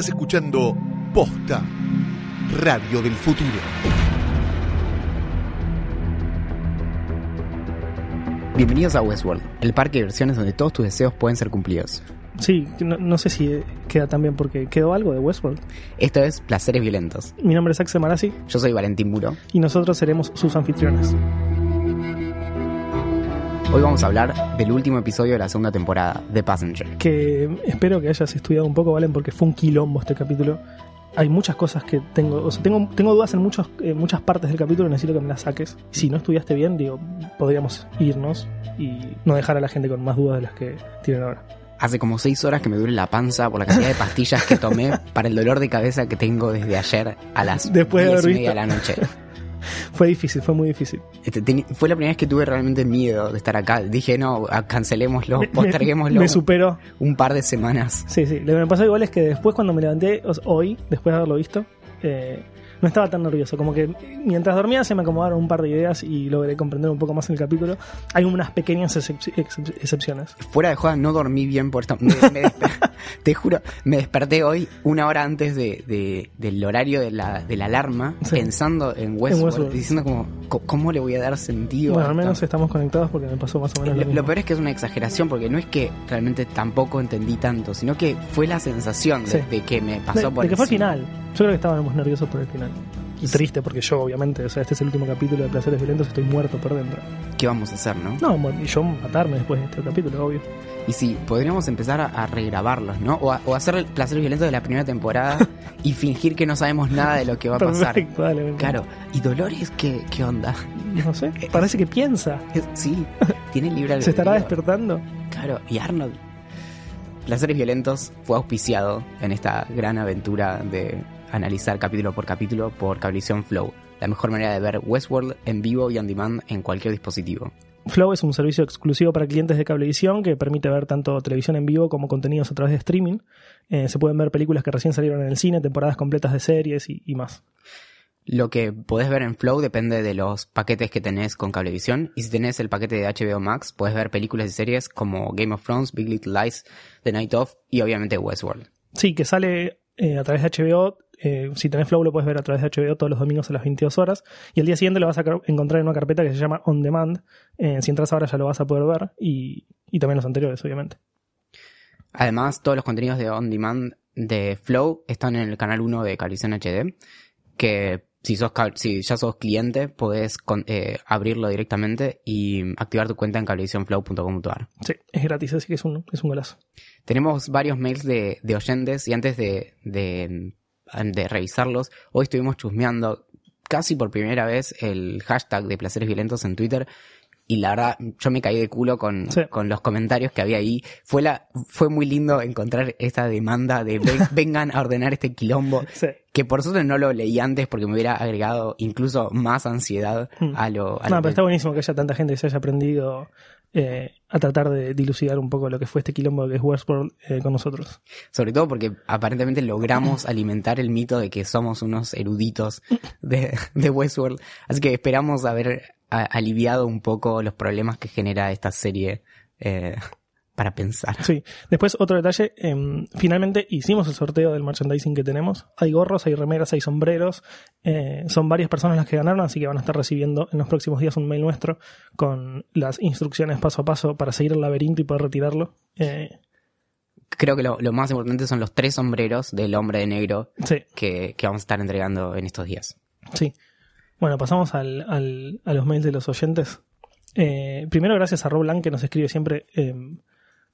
Estás escuchando Posta, Radio del Futuro. Bienvenidos a Westworld, el parque de diversiones donde todos tus deseos pueden ser cumplidos. Sí, no, no sé si queda tan bien porque quedó algo de Westworld. Esto es Placeres Violentos. Mi nombre es Axel Marazzi Yo soy Valentín Muro. y nosotros seremos sus anfitriones. Hoy vamos a hablar del último episodio de la segunda temporada, The Passenger. Que espero que hayas estudiado un poco, Valen, porque fue un quilombo este capítulo. Hay muchas cosas que tengo, o sea, tengo, tengo dudas en muchos, en muchas partes del capítulo, necesito que me las saques. Si no estudiaste bien, digo, podríamos irnos y no dejar a la gente con más dudas de las que tienen ahora. Hace como seis horas que me duele la panza por la cantidad de pastillas que tomé para el dolor de cabeza que tengo desde ayer a las Después de diez haber y media de la noche. Fue difícil, fue muy difícil. Este, fue la primera vez que tuve realmente miedo de estar acá. Dije, no, ah, cancelémoslo, Me- posterguémoslo Me superó. un par de semanas. Sí, sí. Lo que me pasó igual es que después cuando me levanté, hoy, después de haberlo visto, eh, no estaba tan nervioso. Como que mientras dormía se me acomodaron un par de ideas y logré comprender un poco más el capítulo. Hay unas pequeñas excep- excep- excepciones. Fuera de joda, no dormí bien por esto. Me- me desper- te juro, me desperté hoy una hora antes de, de- del horario de la, de la alarma, Sí. pensando en Westworld, Westworld. diciendo como, co- ¿cómo le voy a dar sentido? Bueno, a al menos estamos conectados porque me pasó más o menos Lo, lo mismo. lo peor es que es una exageración, porque no es que realmente tampoco entendí tanto, sino que fue la sensación de, Sí. de que me de, pasó por de que fue el final. Yo creo que estábamos nerviosos por el final. Y triste porque yo, obviamente, o sea, este es el último capítulo de Placeres Violentos, estoy muerto por dentro. ¿Qué vamos a hacer, no? No, y yo matarme después de este capítulo, obvio. Y sí, podríamos empezar a, a regrabarlos, ¿no? O, a- o hacer el placer violento de la primera temporada y fingir que no sabemos nada de lo que va a pasar. Perfecto, dale. Claro, ¿y Dolores qué, qué onda? No sé, parece que piensa. Sí, tiene libre ¿Se estará albedrío. despertando? Claro, y Arnold. Placeres Violentos fue auspiciado en esta gran aventura de analizar capítulo por capítulo por Cablevisión Flow, la mejor manera de ver Westworld en vivo y on demand en cualquier dispositivo. Flow es un servicio exclusivo para clientes de cablevisión que permite ver tanto televisión en vivo como contenidos a través de streaming. Eh, se pueden ver películas que recién salieron en el cine, temporadas completas de series y, y más. Lo que podés ver en Flow depende de los paquetes que tenés con Cablevisión. Y si tenés el paquete de HBO Max, podés ver películas y series como Game of Thrones, Big Little Lies, The Night Of y obviamente Westworld. Sí, que sale eh, a través de HBO. Eh, si tenés Flow lo puedes ver a través de HBO todos los domingos a las 22 horas. Y al día siguiente lo vas a encontrar en una carpeta que se llama On Demand. Eh, si entras ahora ya lo vas a poder ver. Y, y también los anteriores, obviamente. Además, todos los contenidos de On Demand de Flow están en el canal 1 de Cablevisión HD, que si, sos, si ya sos cliente, podés con- eh, abrirlo directamente y activar tu cuenta en cablevisionflow.com.ar. Sí, es gratis, así que es un, es un golazo. Tenemos varios mails de, de oyentes y antes de, de, de revisarlos, hoy estuvimos chusmeando casi por primera vez el hashtag de placeres violentos en Twitter y la verdad yo me caí de culo con, Sí. con los comentarios que había ahí. Fue, la, fue muy lindo encontrar esta demanda de "Ven- vengan a ordenar este quilombo Sí. que por suerte no lo leí antes porque me hubiera agregado incluso más ansiedad Hmm. a lo... a No, lo pero que- está buenísimo que haya tanta gente que se haya aprendido eh, a tratar de dilucidar un poco lo que fue este quilombo que es Westworld eh, con nosotros. Sobre todo porque aparentemente logramos alimentar el mito de que somos unos eruditos de, Westworld. Así que esperamos haber aliviado un poco los problemas que genera esta serie eh, para pensar. Sí. Después, otro detalle. em, finalmente hicimos el sorteo del merchandising que tenemos. Hay gorros, hay remeras, hay sombreros. eh, son varias personas las que ganaron, así que van a estar recibiendo en los próximos días un mail nuestro con las instrucciones paso a paso para seguir el laberinto y poder retirarlo. Eh, Creo que lo, lo más importante son los tres sombreros del hombre de negro sí, que, que vamos a estar entregando en estos días. sí. Bueno, pasamos al, al- a los mails de los oyentes. Eh, primero, gracias a Rob Blanc que nos escribe siempre em,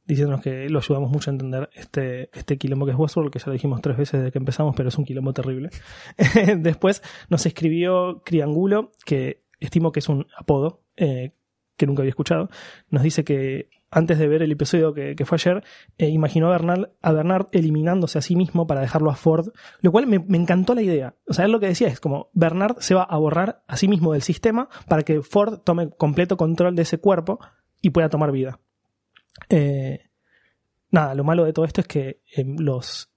diciéndonos que lo ayudamos mucho a entender este, este quilombo que es Westworld, que ya lo dijimos tres veces desde que empezamos, pero es un quilombo terrible. Después nos escribió Criangulo, que estimo que es un apodo, eh, que nunca había escuchado. Nos dice que antes de ver el episodio que, que fue ayer, eh, imaginó a Bernard, a Bernard eliminándose a sí mismo para dejarlo a Ford, lo cual me, me encantó la idea. O sea, él lo que decía es como Bernard se va a borrar a sí mismo del sistema para que Ford tome completo control de ese cuerpo y pueda tomar vida. Eh, nada, lo malo de todo esto es que eh, los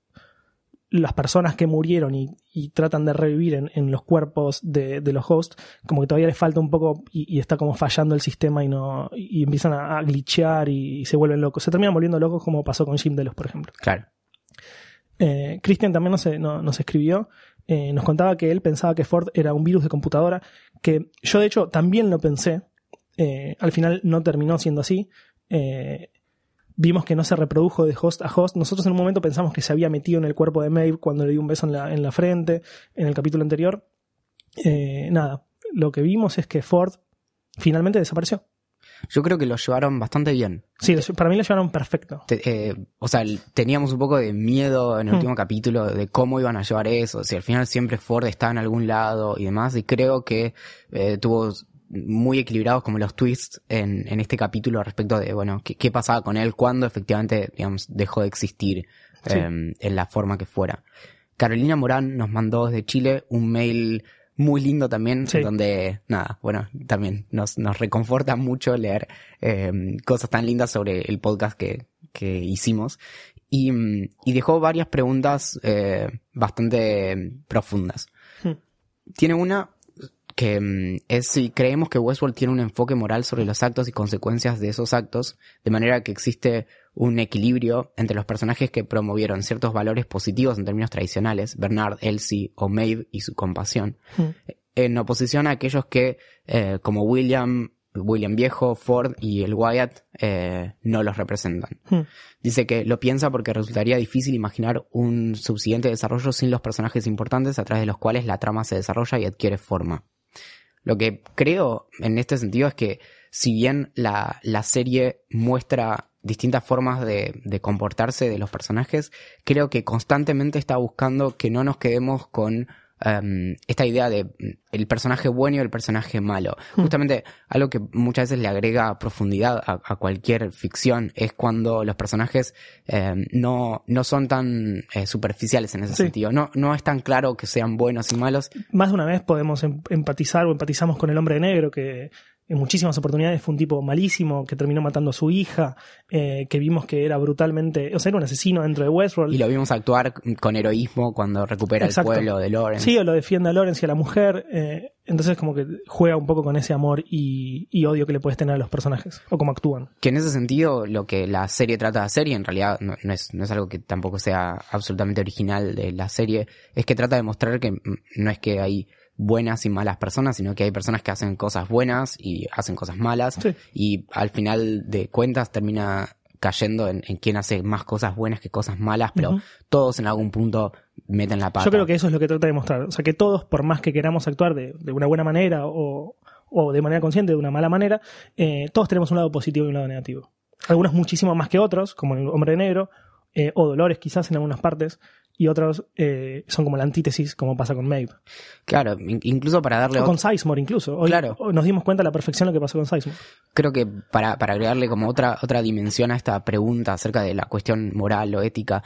las personas que murieron y, y tratan de revivir en, en los cuerpos de, de los hosts, como que todavía les falta un poco y, y está como fallando el sistema y no y empiezan a, a glitchear y, se vuelven locos. Se terminan volviendo locos como pasó con Jim Delos, por ejemplo. Claro. Eh, Christian también nos, no- nos escribió, eh, nos contaba que él pensaba que Ford era un virus de computadora, que yo de hecho también lo pensé, eh, al final no terminó siendo así. Eh, vimos que no se reprodujo de host a host. Nosotros en un momento pensamos que se había metido en el cuerpo de Maeve cuando le dio un beso en la, en la frente, en el capítulo anterior. Eh, nada, lo que vimos es que Ford finalmente desapareció. Yo creo que lo llevaron bastante bien. Sí, para mí lo llevaron perfecto. Te- eh, o sea, teníamos un poco de miedo en el Hmm. último capítulo de cómo iban a llevar eso, si al final siempre Ford está en algún lado y demás, y creo que eh, tuvo muy equilibrados como los twists en, en este capítulo respecto de, bueno, qué, qué pasaba con él cuando efectivamente, digamos, dejó de existir Sí. eh, en la forma que fuera. Carolina Morán nos mandó desde Chile un mail muy lindo también, Sí. donde, nada, bueno, también nos, nos reconforta mucho leer eh, cosas tan lindas sobre el podcast que, que hicimos. Y, mm, y dejó varias preguntas eh, bastante profundas. Hmm. Tiene una que mm, es si creemos que Westworld tiene un enfoque moral sobre los actos y consecuencias de esos actos, de manera que existe un equilibrio entre los personajes que promovieron ciertos valores positivos en términos tradicionales, Bernard, Elsie o Maeve y su compasión, Hmm. en oposición a aquellos que, eh, como William, William Viejo, Ford y el Wyatt, eh, no los representan. Hmm. Dice que lo piensa porque resultaría difícil imaginar un subsiguiente desarrollo sin los personajes importantes a través de los cuales la trama se desarrolla y adquiere forma. Lo que creo en este sentido es que si bien la, la serie muestra distintas formas de, de comportarse de los personajes, creo que constantemente está buscando que no nos quedemos con em, esta idea de mm, el personaje bueno y el personaje malo. Justamente algo que muchas veces le agrega profundidad a, a cualquier ficción es cuando los personajes em, no, no son tan eh, superficiales en ese Sí. sentido. No, no es tan claro que sean buenos y malos, Más de una vez podemos em- empatizar o empatizamos con el hombre de negro que en muchísimas oportunidades fue un tipo malísimo que terminó matando a su hija, eh, que vimos que era brutalmente, o sea, era un asesino dentro de Westworld. Y lo vimos actuar con heroísmo cuando recupera Exacto. el pueblo de Lawrence. Sí, o lo defiende a Lawrence y a la mujer. eh, entonces como que juega un poco con ese amor y, y odio que le puedes tener a los personajes, o cómo actúan. Que en ese sentido lo que la serie trata de hacer, y en realidad no, no es, no es algo que tampoco sea absolutamente original de la serie, es que trata de mostrar que mm, no es que hay buenas y malas personas, sino que hay personas que hacen cosas buenas y hacen cosas malas, Sí. y al final de cuentas termina cayendo en, en quién hace más cosas buenas que cosas malas, pero todos en algún punto meten la pata. Yo creo que eso es lo que trata de mostrar. O sea, que todos, por más que queramos actuar de, de una buena manera o, o de manera consciente de una mala manera, eh, todos tenemos un lado positivo y un lado negativo. Algunos muchísimo más que otros, como el hombre negro, eh, o Dolores quizás en algunas partes, y otros eh, son como la antítesis, como pasa con Maeve. Claro, in- incluso para darle O otro- con Sizemore incluso. Hoy, Claro. nos dimos cuenta de la perfección lo que pasó con Sizemore. creo que para, para agregarle como otra, otra dimensión a esta pregunta acerca de la cuestión moral o ética,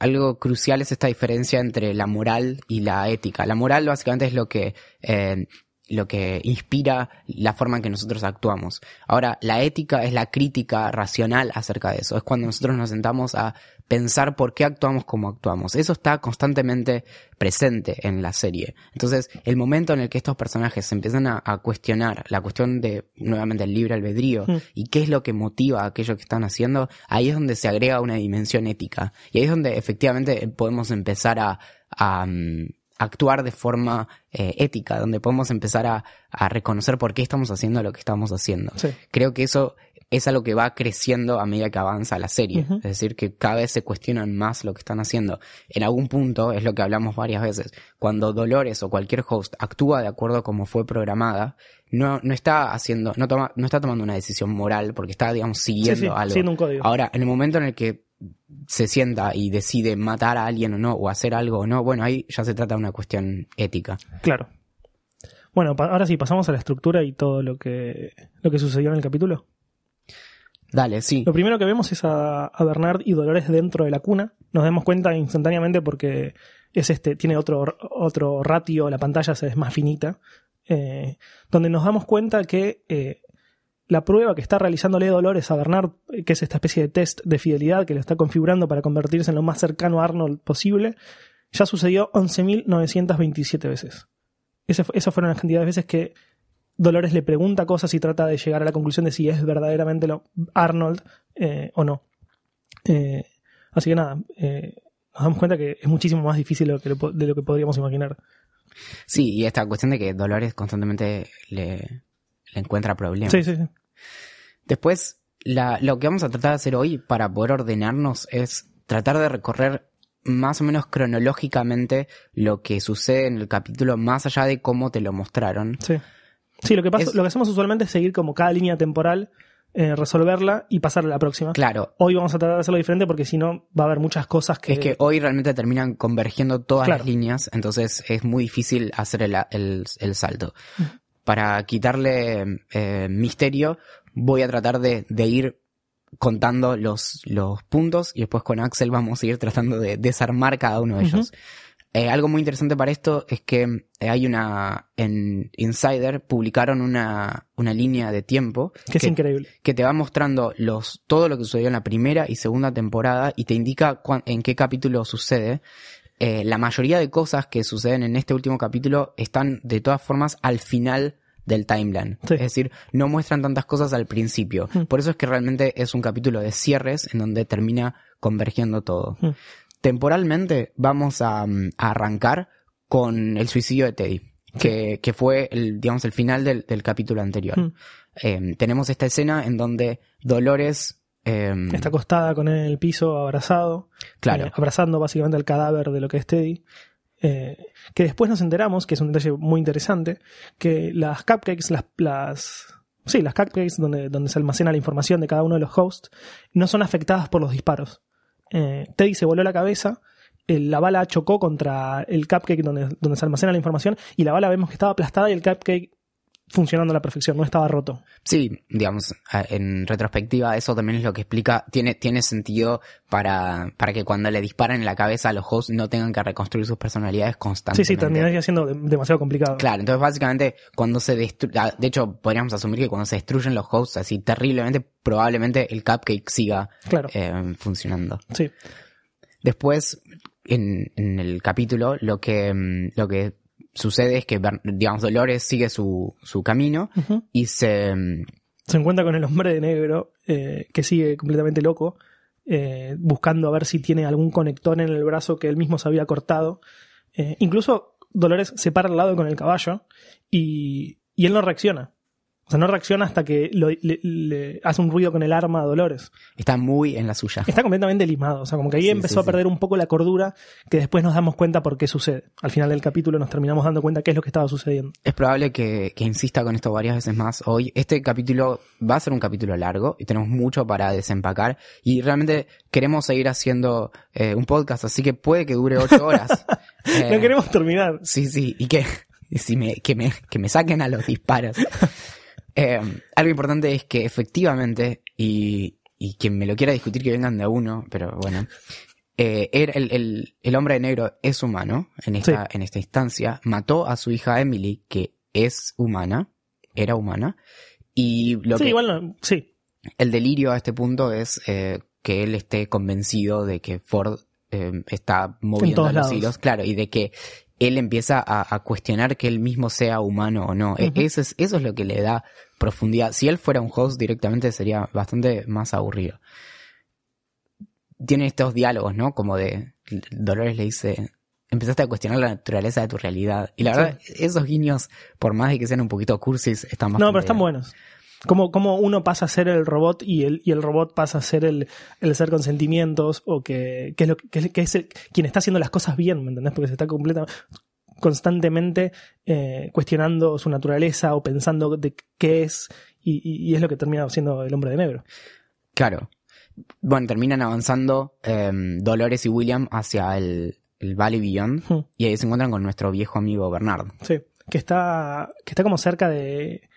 algo crucial es esta diferencia entre la moral y la ética. La moral básicamente es lo que, eh, lo que inspira la forma en que nosotros actuamos. Ahora, la ética es la crítica racional acerca de eso. Es cuando nosotros nos sentamos a pensar por qué actuamos como actuamos. Eso está constantemente presente en la serie. Entonces, el momento en el que estos personajes se empiezan a, a cuestionar la cuestión de, nuevamente, el libre albedrío Mm. y qué es lo que motiva a aquello que están haciendo, ahí es donde se agrega una dimensión ética. Y ahí es donde efectivamente podemos empezar a, a, mm, actuar de forma eh, ética, donde podemos empezar a, a reconocer por qué estamos haciendo lo que estamos haciendo. Sí. Creo que eso es algo que va creciendo a medida que avanza la serie. Es decir, que cada vez se cuestionan más lo que están haciendo. En algún punto, es lo que hablamos varias veces, cuando Dolores o cualquier host actúa de acuerdo a como fue programada, no, no está haciendo, no toma, no está tomando una decisión moral porque está, digamos, siguiendo Sí, sí, algo. siguiendo un código. Ahora, en el momento en el que se sienta y decide matar a alguien o no, o hacer algo o no, bueno, ahí ya se trata de una cuestión ética. Claro. Bueno, ahora sí, pasamos a la estructura y todo lo que, lo que sucedió en el capítulo. Dale, sí. Lo primero que vemos es a, a Bernard y Dolores dentro de la cuna. Nos damos cuenta instantáneamente porque es este, tiene otro, otro ratio, la pantalla es más finita. eh, donde nos damos cuenta que eh, la prueba que está realizándole Dolores a Bernard, que es esta especie de test de fidelidad que lo está configurando para convertirse en lo más cercano a Arnold posible, ya sucedió 11.927 veces. Esas fueron las cantidades de veces que Dolores le pregunta cosas y trata de llegar a la conclusión de si es verdaderamente lo, Arnold eh, o no. Eh, así que nada, eh, nos damos cuenta que es muchísimo más difícil de lo que, lo de lo que podríamos imaginar. Sí, y esta cuestión de que Dolores constantemente le, le encuentra problemas. Sí, sí, sí. Después, la- lo que vamos a tratar de hacer hoy para poder ordenarnos es tratar de recorrer más o menos cronológicamente lo que sucede en el capítulo, más allá de cómo te lo mostraron. Sí, Sí, lo que, pasa, Es- lo que hacemos usualmente es seguir como cada línea temporal, eh, resolverla y pasar a la próxima. Claro, Hoy vamos a tratar de hacerlo diferente porque si no va a haber muchas cosas que... es que hoy realmente terminan convergiendo todas Claro. las líneas, entonces es muy difícil hacer el, el- el salto. Para quitarle eh, misterio, voy a tratar de, de ir contando los, los puntos y después con Axel vamos a ir tratando de desarmar cada uno de ellos. Eh, algo muy interesante para esto es que eh, hay una, en Insider publicaron una, una línea de tiempo que es increíble. que te va mostrando los, todo lo que sucedió en la primera y segunda temporada y te indica en qué capítulo sucede. Eh, la mayoría de cosas que suceden en este último capítulo están de todas formas al final del timeline. Sí. Es decir, no muestran tantas cosas al principio. Mm. Por eso es que realmente es un capítulo de cierres en donde termina convergiendo todo. Mm. Temporalmente vamos a, mm, a arrancar con el suicidio de Teddy. Que, que fue el, digamos, el final del, del capítulo anterior. Mm. Eh, tenemos esta escena en donde Dolores eh, Está acostada con él en el piso, abrazado. Claro. eh, abrazando básicamente al cadáver de lo que es Teddy. Eh, que después nos enteramos, que es un detalle muy interesante, que las cupcakes, las, las sí, las cupcakes donde, donde se almacena la información de cada uno de los hosts, no son afectadas por los disparos. Eh, Teddy se voló la cabeza, eh, la bala chocó contra el cupcake donde, donde se almacena la información y la bala vemos que estaba aplastada y el cupcake funcionando a la perfección, no estaba roto. Sí, digamos, en retrospectiva, eso también es lo que explica, tiene, tiene sentido para, para que cuando le disparan en la cabeza a los hosts no tengan que reconstruir sus personalidades Sí, constantemente. sí, terminaría siendo de- demasiado complicado. Claro, entonces básicamente cuando se destruye, de hecho podríamos asumir que cuando se destruyen los hosts así terriblemente, probablemente el cupcake siga Claro, eh, funcionando. sí. Después, en, en el capítulo, lo que, mm, lo que sucede es que, digamos, Dolores sigue su, su camino y se, mm, se encuentra con el hombre de negro eh, que sigue completamente loco, eh, buscando a ver si tiene algún conector en el brazo que él mismo se había cortado. Eh, incluso Dolores se para al lado con el caballo y, y él no reacciona. O sea, no reacciona hasta que lo- le, le hace un ruido con el arma a Dolores. está muy en la suya. Está completamente limado. O sea, como que ahí Sí, empezó sí, a sí. perder un poco la cordura que después nos damos cuenta por qué sucede. Al final del capítulo nos terminamos dando cuenta qué es lo que estaba sucediendo. Es probable que, que insista con esto varias veces más hoy. Este capítulo va a ser un capítulo largo y tenemos mucho para desempacar y realmente queremos seguir haciendo eh, un podcast, así que puede que dure ocho horas. Eh, No queremos terminar. Sí, sí, y que, si me, que, me, que me saquen a los disparos. Eh, algo importante es que efectivamente, y, y quien me lo quiera discutir que vengan de a uno, pero bueno, eh, el, el, el hombre de negro es humano en esta, en esta instancia, mató a su hija Emily, que es humana, era humana, y lo Sí, que, igual no. Sí, el delirio a este punto es eh, que él esté convencido de que Ford está moviendo los hilos, claro, y de que él empieza a, a cuestionar que él mismo sea humano o no. E- Ujú. eso, es, eso es lo que le da profundidad. Si él fuera un host directamente sería bastante más aburrido. Tiene estos diálogos, ¿no? Como de Dolores le dice, empezaste a cuestionar la naturaleza de tu realidad. Y la Sí. verdad, esos guiños, por más de que sean un poquito cursis, están bastante... No, pero están buenos. Como, como uno pasa a ser el robot y el, y el robot pasa a ser el, el ser con sentimientos o que, que es, lo, que es, que es el- quien está haciendo las cosas bien, ¿me entendés? Porque se está completa, constantemente eh, cuestionando su naturaleza o pensando de qué es y, es lo que termina siendo el hombre de negro. Claro. Bueno, terminan avanzando em, Dolores y William hacia el, el Valley Beyond Hmm. y ahí se encuentran con nuestro viejo amigo Bernard. Sí, que está, que está como cerca de,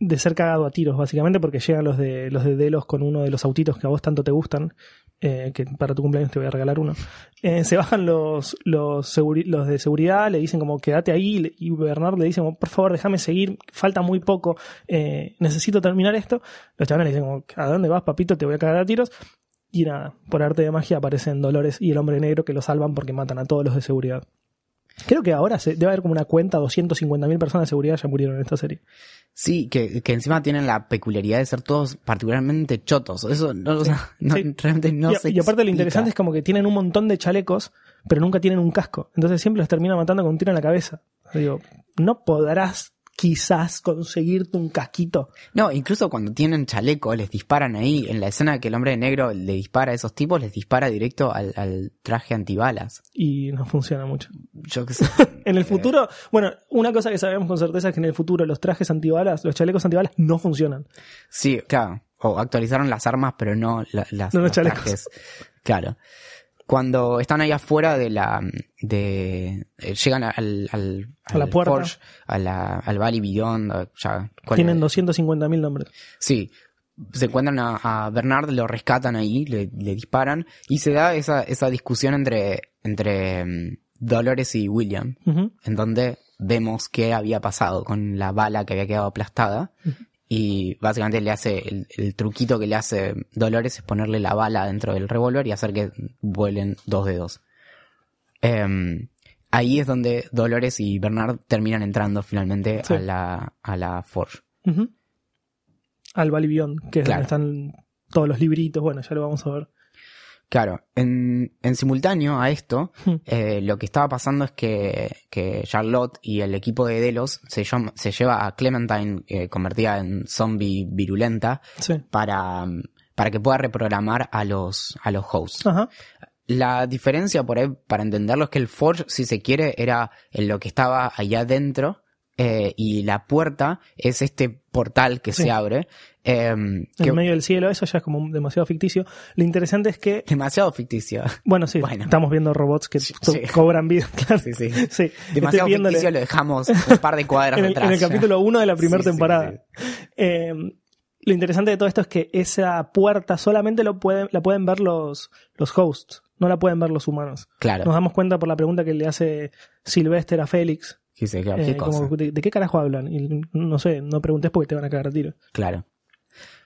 de ser cagado a tiros, básicamente, porque llegan los de los de Delos con uno de los autitos que a vos tanto te gustan, eh, que para tu cumpleaños te voy a regalar uno. Eh, se bajan los, los, los de seguridad, le dicen como quédate ahí, y Bernard le dice como por favor déjame seguir, falta muy poco, eh, necesito terminar esto. Los chavales le dicen como ¿a dónde vas papito? Te voy a cagar a tiros. Y nada, por arte de magia aparecen Dolores y el hombre negro que lo salvan porque matan a todos los de seguridad. Creo que ahora se, debe haber como una cuenta, 250.000 personas de seguridad ya murieron en esta serie. Sí, que, que encima tienen la peculiaridad de ser todos particularmente chotos. Eso no, o sea, no- Sí. realmente no y, se y aparte lo interesante es como que tienen un montón de chalecos, pero nunca tienen un casco. Entonces siempre los termina matando con un tiro en la cabeza. Digo, no podrás quizás conseguirte un casquito. No, incluso cuando tienen chaleco, les disparan ahí. En la escena que el hombre de negro le dispara a esos tipos, les dispara directo al, al traje antibalas. Y no funciona mucho. Yo qué sé. En el futuro, bueno, una cosa que sabemos con certeza es que en el futuro los trajes antibalas, los chalecos antibalas no funcionan. Sí, claro. O actualizaron las armas, pero no la- las, No los los chalecos. trajes. Claro. Cuando están ahí afuera de la. de eh, llegan al. al A la al puerta. Forge, a la- al Valley Beyond. o ¿cuál Tienen era? 250.000 nombres. Sí. Se encuentran a, a Bernard, lo rescatan ahí, le, le disparan. Y se da esa, esa discusión entre, entre mm, Dolores y William. En donde vemos qué había pasado con la bala que había quedado aplastada. Y básicamente le hace, el, el truquito que le hace Dolores es ponerle la bala dentro del revólver y hacer que vuelen dos dedos. Em, ahí es donde Dolores y Bernard terminan entrando finalmente Sí. a la, a la Forge. Al Valibión, que es Claro. donde están todos los libritos. Bueno, ya lo vamos a ver. Claro, en, en simultáneo a esto, Hmm. eh, lo que estaba pasando es que, que Charlotte y el equipo de Delos se, llama- se lleva a Clementine eh, convertida en zombie virulenta Sí. para, para que pueda reprogramar a los, a los hosts. Ajá. La diferencia por ahí, para entenderlo, es que el Forge, si se quiere, era en lo que estaba allá adentro. Eh, y la puerta es este portal que Sí. se abre. eh, que- En medio del cielo, eso ya es como demasiado ficticio. Lo interesante es que, demasiado ficticio. bueno, sí, Bueno. estamos viendo robots que Sí, cobran vida. Claro. Sí, sí. Sí. Demasiado Estoy ficticio lo dejamos un par de cuadras en el, detrás. en el capítulo 1 de la primera temporada. Eh, lo interesante de todo esto es que esa puerta solamente lo pueden, la pueden ver los, los hosts, no la pueden ver los humanos. Claro. Nos damos cuenta por la pregunta que le hace Sylvester a Félix. Dice, eh, ¿qué cosa? como, ¿de, de qué carajo hablan? Y no sé, no preguntes porque te van a cagar a tiro. Claro.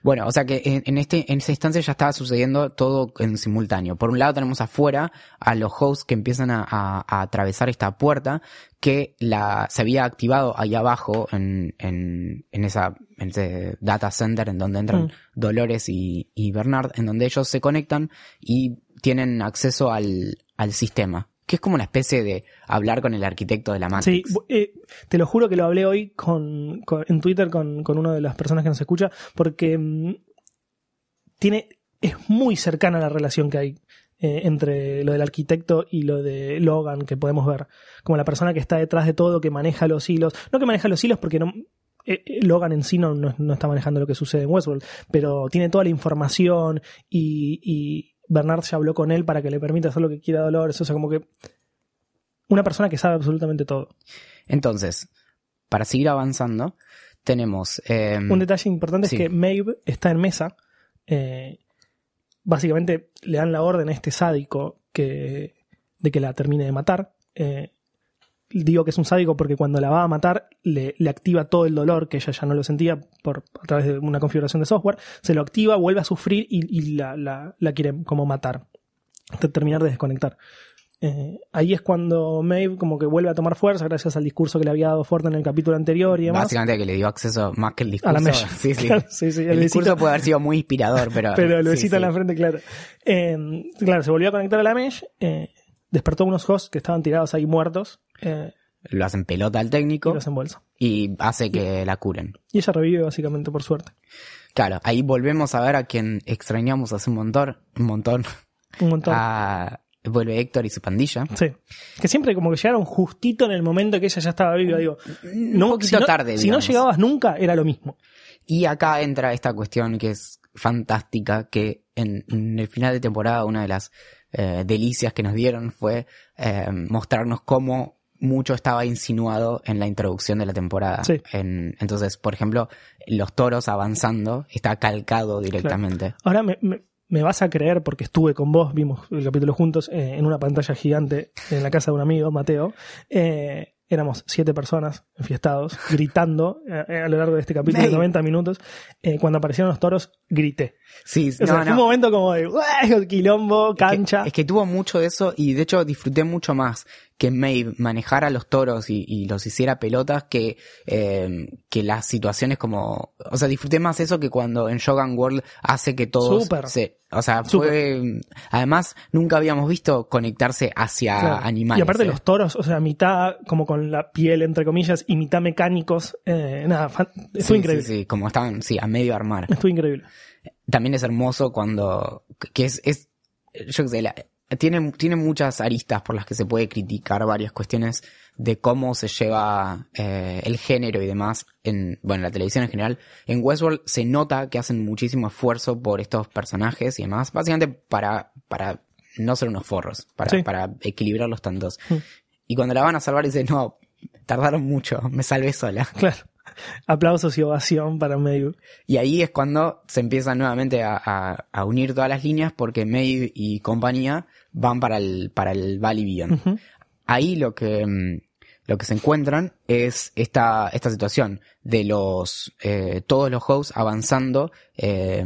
Bueno, o sea que en, en este, en esta instancia ya estaba sucediendo todo en simultáneo. Por un lado tenemos afuera a los hosts que empiezan a, a- a atravesar esta puerta que la, se había activado ahí abajo en, en, en esa, en ese data center en donde entran Mm. Dolores y, y Bernard, en donde ellos se conectan y tienen acceso al, al sistema. Que es como una especie de hablar con el arquitecto de la Sí, Matrix. bu- eh, te lo juro que lo hablé hoy con, en Twitter con, con una de las personas que nos escucha, porque mm, tiene, es muy cercana la relación que hay eh, entre lo del arquitecto y lo de Logan que podemos ver. Como la persona que está detrás de todo, que maneja los hilos. No que maneja los hilos porque no, eh, Logan en sí no, no- está manejando lo que sucede en Westworld, pero tiene toda la información y Bernard ya habló con él para que le permita hacer lo que quiera Dolores. O sea, como que una persona que sabe absolutamente todo. Entonces, para seguir avanzando, tenemos... eh, Un detalle importante sí. es que Maeve está en mesa. eh, básicamente le dan la orden a este sádico que, de que la termine de matar. eh, digo que es un sádico porque cuando la va a matar le, le activa todo el dolor que ella ya no lo sentía por, a través de una configuración de software. Se lo activa, vuelve a sufrir y, y la, la- la quiere como matar. Terminar de desconectar. Eh, ahí es cuando Maeve como que vuelve a tomar fuerza gracias al discurso que le había dado Ford en el capítulo anterior y demás. Básicamente que le dio acceso más que el discurso. A la mesh. Sí, sí. Sí, sí, el el discurso besito. puede haber sido muy inspirador, pero. Pero sí, besito en la frente, claro. Eh, claro, se volvió a conectar a la mesh, eh, despertó unos hosts que estaban tirados ahí muertos eh, Lo hacen pelota al y técnico y hace que la curen. Y ella revive básicamente por suerte. Claro, ahí volvemos a ver a quien extrañamos hace un montón. Un montón. Un montón. A, vuelve Héctor y su pandilla. Sí. Que siempre como que llegaron justito en el momento que ella ya estaba viva. Digo, Un no, poquito si no- tarde, Si no llegabas nunca, era lo mismo. Y acá entra esta cuestión que es fantástica, que en, en el final de temporada una de las eh, delicias que nos dieron fue eh, mostrarnos cómo mucho estaba insinuado en la introducción de la temporada. Sí. En- entonces, por ejemplo, los toros avanzando está calcado directamente. Ahora me, me- me vas a creer porque estuve con vos, vimos el capítulo juntos eh, en una pantalla gigante en la casa de un amigo, Mateo. Eh, éramos siete personas enfiestados, gritando eh, a lo largo de este capítulo de May. 90 minutos. Eh, cuando aparecieron los toros, grité. Sí, O sea, no, fue un momento como de "Uah", quilombo, Es que- cancha. Es que, tuvo mucho de eso y de hecho disfruté mucho más que Maeve manejara los toros y, y los hiciera pelotas que, eh, que las situaciones como, o sea, disfruté más eso que cuando en Shogun World hace que todos Súper. se, o sea, fue, además nunca habíamos visto conectarse hacia Claro. animales. Y aparte ¿eh? los toros, o sea, mitad como con la piel, entre comillas, y mitad mecánicos. Eh, nada, fan- estuvo Sí, increíble. Sí, sí, como estaban, sí, a medio armar. Estuvo increíble. también es hermoso cuando que es, es yo qué sé la- tiene tiene muchas aristas por las que se puede criticar varias cuestiones de cómo se lleva eh, el género y demás en bueno la televisión en general en Westworld se nota que hacen muchísimo esfuerzo por estos personajes y demás básicamente para para no ser unos forros para Sí. para equilibrar los tantos Mm. y cuando la van a salvar dice no tardaron mucho me salvé sola Claro. Aplausos y ovación para Maeve. Y ahí es cuando se empiezan nuevamente a, a- a unir todas las líneas porque Maeve y compañía van para el, para el Valley Beyond. Ahí lo que, mm, lo que se encuentran es esta, esta situación de los, eh, todos los hosts avanzando, eh,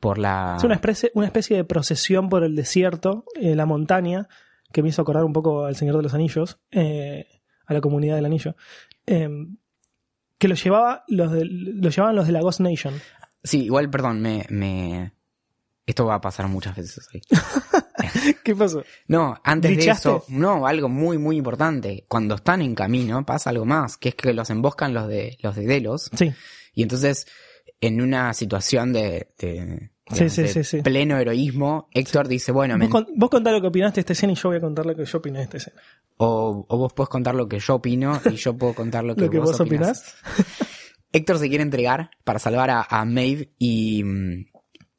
por la... Es una especie, una especie de procesión por el desierto, eh, la montaña, que me hizo acordar un poco al Señor de los Anillos, eh, a la comunidad del anillo. Que lo llevaba los de, lo llevaban los de la Ghost Nation. Sí, igual, perdón, me, me, esto va a pasar muchas veces hoy. ¿Qué pasó? No, antes de eso, no, algo muy, muy importante. Cuando están en camino pasa algo más, que es que los emboscan los de, los de Delos. Sí, Y entonces, en una situación de, de- Sí, sí, sí, sí. pleno heroísmo, Héctor dice, bueno, vos, con- vos contá lo que opinaste de esta escena y yo voy a contar lo que yo opiné de esta escena. o, o vos podés contar lo que yo opino y yo puedo contar lo que, Lo que vos, vos opinás. Héctor se quiere entregar para salvar a, a Maeve y,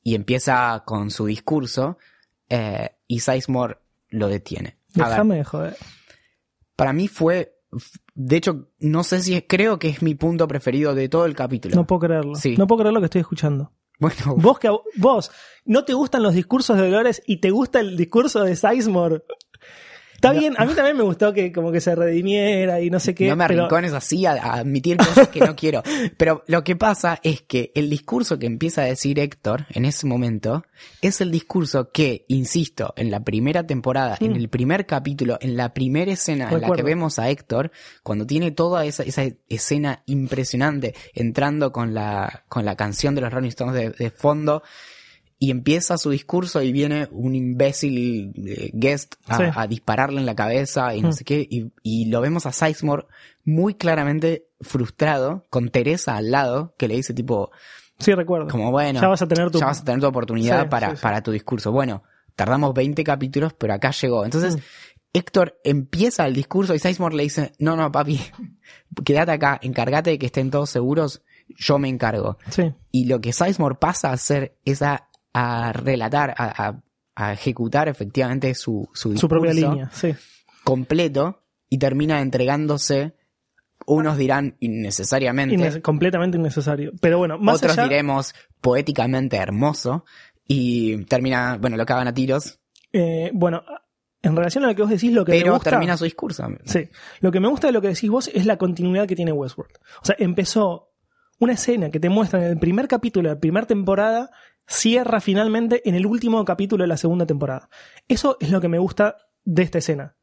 y empieza con su discurso eh, y Sizemore lo detiene. Déjame de joder. para mí fue, de hecho, no sé si es, creo que es mi punto preferido de todo el capítulo. No puedo creerlo. Sí. No puedo creer lo que estoy escuchando. bueno, Vos que vos no te gustan los discursos de Dolores y te gusta el discurso de Sizemore. Está No. bien, a mí también me gustó que como que se redimiera y no sé qué. no me pero- arrincones así a, a admitir cosas que no quiero. Pero lo que pasa es que el discurso que empieza a decir Héctor en ese momento es el discurso que, insisto, en la primera temporada, en el primer capítulo, en la primera escena en la que vemos a Héctor, cuando tiene toda esa, esa escena impresionante, entrando con la, con la canción de los Rolling Stones de, de fondo, y empieza su discurso y viene un imbécil eh, guest a, Sí. a dispararle en la cabeza y no Mm. sé qué, y, y lo vemos a Sizemore muy claramente frustrado, con Teresa al lado, que le dice tipo, Sí, recuerdo. como bueno, Ya vas a tener tu- ya vas a tener tu oportunidad Sí, para, sí, para tu discurso. Bueno, tardamos 20 capítulos, pero acá llegó. Entonces, Mm. Héctor empieza el discurso y Sizemore le dice, no, no, papi, quédate acá, encárgate de que estén todos seguros, yo me encargo. Sí. Y lo que Sizemore pasa a hacer es a, relatar, a, a- a ejecutar efectivamente su, su discurso Su propia línea, sí. completo y termina entregándose, unos dirán innecesariamente, Inne- completamente innecesario. Pero bueno, más otros allá, diremos poéticamente hermoso y termina, bueno, lo cagan a tiros, eh, bueno, en relación a lo que vos decís, lo que me pero gusta... termina su discurso. Sí. Lo que me gusta de lo que decís vos es la continuidad que tiene Westworld. O sea, empezó una escena que te muestra en el primer capítulo de la primera temporada, cierra finalmente en el último capítulo de la segunda temporada. Eso es lo que me gusta de esta escena.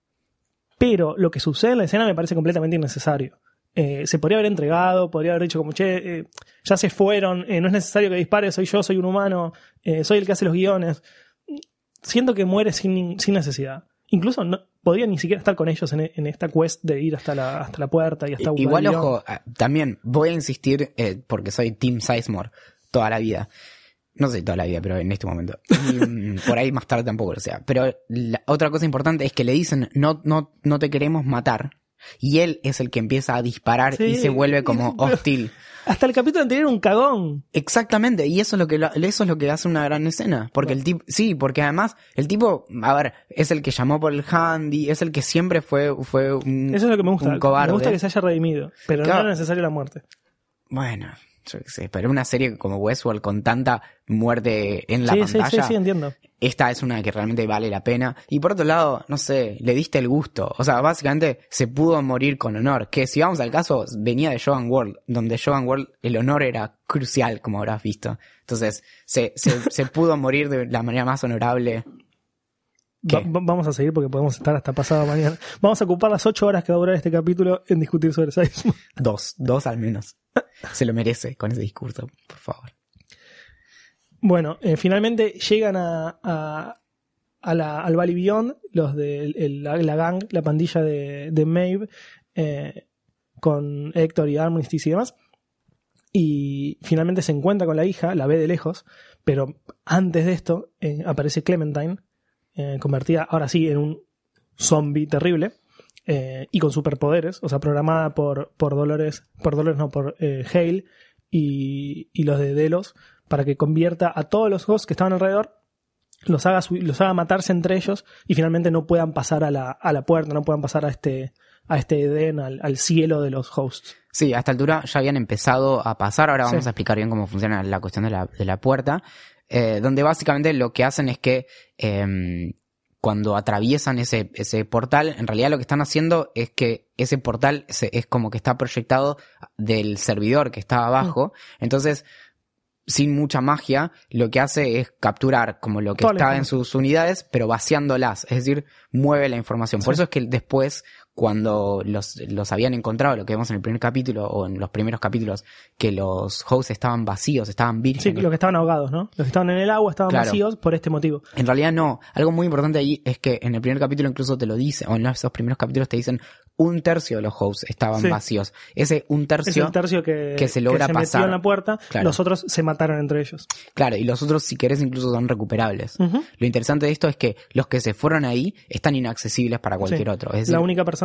Pero lo que sucede en la escena me parece completamente innecesario. Eh, se podría haber entregado, podría haber dicho como, che, eh, ya se fueron, eh, no es necesario que dispare, soy yo, soy un humano, soy el que hace los guiones. Siento que muere sin, sin necesidad. Incluso no, podría ni siquiera estar con ellos en, en esta quest de ir hasta la, hasta la puerta y hasta Igual, ojo, también voy a insistir, porque soy Team Sizemore toda la vida. No sé toda la vida, pero en este momento. Y, mm, por ahí más tarde tampoco lo sea. Pero la otra cosa importante es que le dicen, no, no, no te queremos matar. Y él es el que empieza a disparar y se vuelve como Pero- hostil. Hasta el capítulo anterior un cagón. Exactamente, y eso es lo que lo- eso es lo que hace una gran escena, porque el tipo, sí, porque además el tipo, a ver, es el que llamó por el handy, es el que siempre fue fue un, Eso es lo que me gusta. un cobarde. Me gusta que se haya redimido. Pero Claro. no era necesario la muerte. Bueno, yo qué sé, pero una serie como Westworld con tanta muerte en la Sí, sí, pantalla, sí, sí, entiendo. esta es una que realmente vale la pena. Y por otro lado, no sé, le diste el gusto. O sea, básicamente se pudo morir con honor. Que si vamos al caso, venía de Joan World, donde Joan World el honor era crucial, como habrás visto. Entonces, se, se, se pudo morir de la manera más honorable. ¿Qué? Va- va- vamos a seguir porque podemos estar hasta pasado mañana. Vamos a ocupar las ocho horas que va a durar este capítulo en discutir sobre Seismo. Dos, dos al menos. Se lo merece con ese discurso, por favor. Bueno, eh, finalmente llegan a, a, a la, al Valley Beyond, los de el- la, la gang, la pandilla de, de Maeve, eh, con Héctor y Armistice y demás. Y finalmente se encuentra con la hija, la ve de lejos, pero antes de esto eh, aparece Clementine, eh, convertida ahora sí en un zombie terrible. eh, y con superpoderes, o sea, programada por, por Dolores, por Dolores no, por eh, Hale y, y los de Delos, para que convierta a todos los hosts que estaban alrededor, los haga, los haga matarse entre ellos y finalmente no puedan pasar a la, a la puerta, no puedan pasar a este, a este Edén, al, al cielo de los hosts. Sí, a esta altura ya habían empezado a pasar, ahora vamos Sí. a explicar bien cómo funciona la cuestión de la, de la puerta, eh, donde básicamente lo que hacen es que em, cuando atraviesan ese, ese portal, en realidad lo que están haciendo es que ese portal se- es como que está proyectado del servidor que está abajo, entonces sin mucha magia, lo que hace es capturar como lo que está en sus unidades, pero vaciándolas, es decir, mueve la información. Por eso es que después, cuando los, los habían encontrado, lo que vemos en el primer capítulo o en los primeros capítulos, que los hosts estaban vacíos, estaban Sí, vírgenes. los que estaban ahogados, ¿no? Los que estaban en el agua estaban Claro. vacíos por este motivo. En realidad no. Algo muy importante ahí es que en el primer capítulo incluso te lo dice, o en esos primeros capítulos te dicen un tercio de los hosts estaban Sí. vacíos. Ese un tercio, que, que se logra pasar. en la puerta, Claro. los otros se mataron entre ellos. claro, y los otros si querés incluso son recuperables. Lo interesante de esto es que los que se fueron ahí están inaccesibles para cualquier Sí. otro. Es decir, La única persona,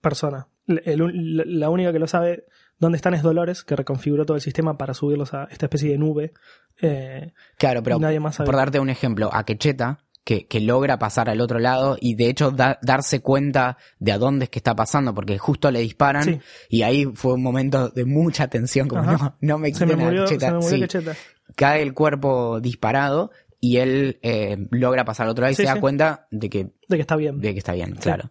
persona, el- la única que lo sabe dónde están es Dolores, que reconfiguró todo el sistema para subirlos a esta especie de nube. Eh, claro, pero y nadie más sabe. por darte un ejemplo, a Quecheta, que, que logra pasar al otro lado y de hecho da- darse cuenta de a dónde es que está pasando, porque justo le disparan Sí. y ahí fue un momento de mucha tensión, como Ajá. no, no me quiten a Quecheta. Sí. Cae el cuerpo disparado y él eh, logra pasar al otro lado y Sí, se da cuenta de que, De que está bien. de que está bien, claro.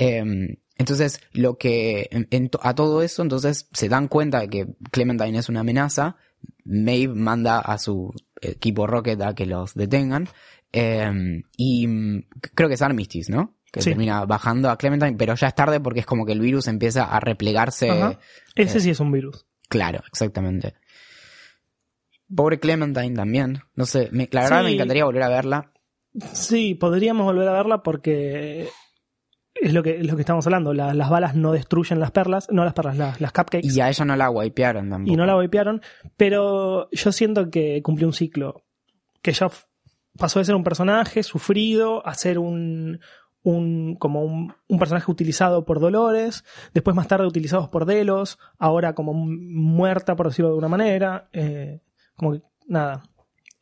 Eh, entonces, lo que en- en to- a todo eso, entonces se dan cuenta de que Clementine es una amenaza. Maeve manda a su equipo Rocket a que los detengan. Eh, y mm, creo que es Armistice, ¿no? Que Sí. termina bajando a Clementine, pero ya es tarde porque es como que el virus empieza a replegarse. Ajá. Ese eh, sí es un virus. Claro, exactamente. Pobre Clementine también. No sé, me- la verdad Sí. me encantaría volver a verla. Sí, podríamos volver a verla porque es lo que, es lo que estamos hablando. La- las balas no destruyen las perlas, no las perlas, las, las cupcakes. Y a ella no la wipearon tampoco. y no la golpearon, pero yo siento que cumplió un ciclo. Que ya pasó de ser un personaje sufrido a ser un, un como un, un personaje utilizado por Dolores, después más tarde utilizados por Delos, ahora como muerta, por decirlo de alguna manera. eh, como que, nada,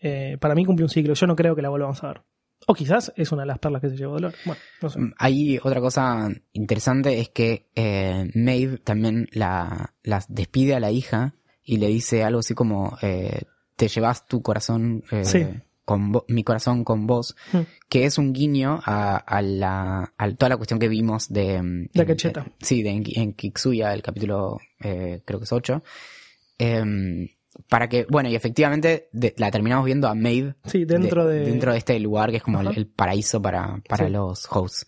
eh, para mí cumplió un ciclo. Yo no creo que la volvamos a ver. O quizás es una de las perlas que se llevó Dolores. Bueno, no sé. Mm, Ahí otra cosa interesante es que eh, Maeve también la, la despide a la hija y le dice algo así como eh, te llevas tu corazón eh, Sí. con mi corazón con vos, Mm. que es un guiño a, a la a toda la cuestión que vimos de mm, Quecheta. eh, sí, de en, en Kiksuya, el capítulo eh, creo que es 8. Para que, bueno, y efectivamente de- la terminamos viendo a Maeve Sí, dentro de... dentro de este lugar que es como el, paraíso para, para Sí. los hosts.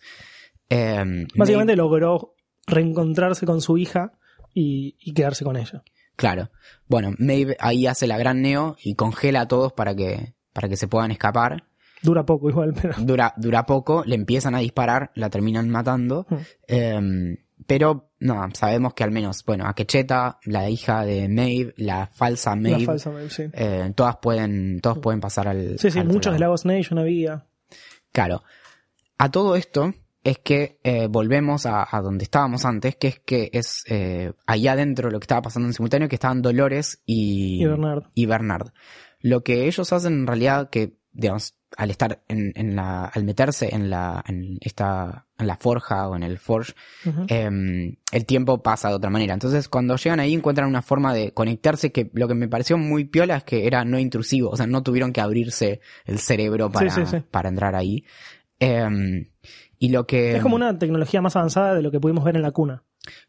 Eh, Básicamente logró reencontrarse con su hija y, y quedarse con ella. claro. Bueno, Maeve ahí hace la gran neo y congela a todos para que, para que se puedan escapar. Dura poco igual, pero... Dura, dura poco, le empiezan a disparar, la terminan matando. Mm. Eh, pero no, sabemos que al menos, bueno, a Quecheta, la hija de Maeve, la falsa La Maeve, falsa Maeve, sí. eh, todas pueden, todos pueden pasar al. Sí, sí, al muchos de lado. Lagos Nation había. Claro. A todo esto es que eh, volvemos a, a donde estábamos antes, que es que es eh, allá adentro lo que estaba pasando en simultáneo, que estaban Dolores y, Y Bernard. y Bernard. Lo que ellos hacen en realidad, que digamos, al estar en, en la, al meterse en la, en esta, en la forja o en el forge, eh, el tiempo pasa de otra manera. Entonces, cuando llegan ahí encuentran una forma de conectarse que lo que me pareció muy piola es que era no intrusivo, o sea, no tuvieron que abrirse el cerebro para, Sí, sí, sí. para entrar ahí. Eh, y lo que... Es como una tecnología más avanzada de lo que pudimos ver en la cuna.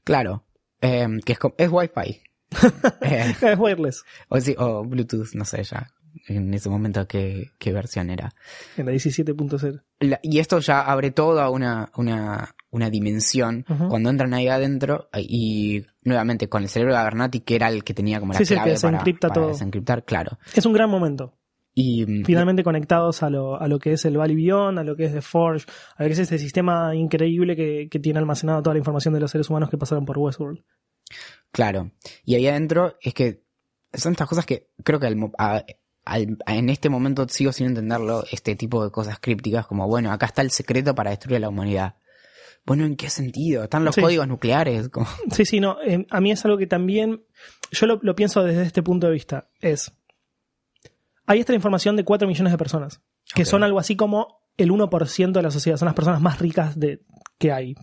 Claro, eh, que es, es Wi-Fi. Eh, Es wireless. o, sí, o Bluetooth, no sé ya. En ese momento qué, qué versión era. En la 17.0. La- y esto ya abre toda una, una, una dimensión cuando entran ahí adentro y nuevamente con el cerebro de Abernathy, que era el que tenía como la Sí, sí, clave que para, desencripta para todo. desencriptar, claro. Es un gran momento. Y Finalmente conectados a lo, a lo que es el Valley Beyond, a lo que es The Forge, a lo que es este sistema increíble que, que tiene almacenado toda la información de los seres humanos que pasaron por Westworld. Claro. Y ahí adentro es que son estas cosas que creo que al a- al- en este momento sigo sin entenderlo, este tipo de cosas crípticas como, bueno, acá está el secreto para destruir a la humanidad. Bueno, ¿en qué sentido? Están los Sí. códigos nucleares. como- Sí, sí, no. eh, a mí es algo que también. Yo lo, lo pienso desde este punto de vista. Es. Ahí está la información de 4 millones de personas. Que son algo así como el 1% de la sociedad. Son las personas más ricas de, que hay.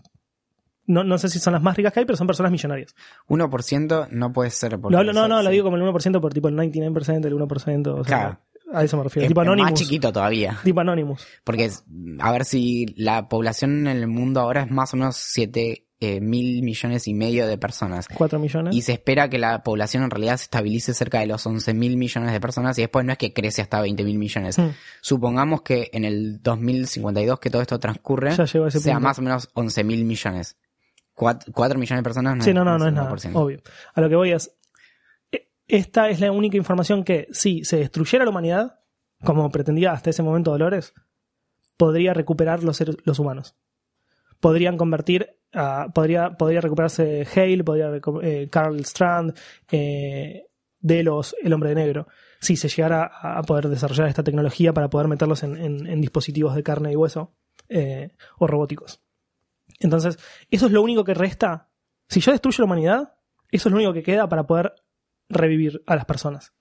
No, no sé si son las más ricas que hay, pero son personas millonarias. 1% no puede ser. Lo hablo- no, eso- no, lo digo como el 1% por tipo el 99%, el 1%. O sea, Claro. A eso me refiero. Es, tipo Anonymous. más chiquito todavía. Tipo Anonymous. Porque a ver si la población en el mundo ahora es más o menos 7 eh, mil millones y medio de personas. 4 millones. Y se espera que la población en realidad se estabilice cerca de los 11 mil millones de personas y después no es que crece hasta 20 mil millones. Hmm. Supongamos que en el 2052 que todo esto transcurre, sea punto. más o menos 11 mil millones. 4, millones de personas no Sí, no, no, no es nada. 1%. Obvio. A lo que voy es. e- Esta es la única información que, si se destruyera la humanidad, como pretendía hasta ese momento Dolores, podría recuperar los seres, los humanos. Podrían convertir. a- podría, podría recuperarse Hale, podría eh, Carl Strand, eh, Delos, el hombre de negro. Si se llegara a a poder desarrollar esta tecnología para poder meterlos en, en- en dispositivos de carne y hueso eh, o robóticos. Entonces, eso es lo único que resta. Si yo destruyo la humanidad, eso es lo único que queda para poder revivir a las personas.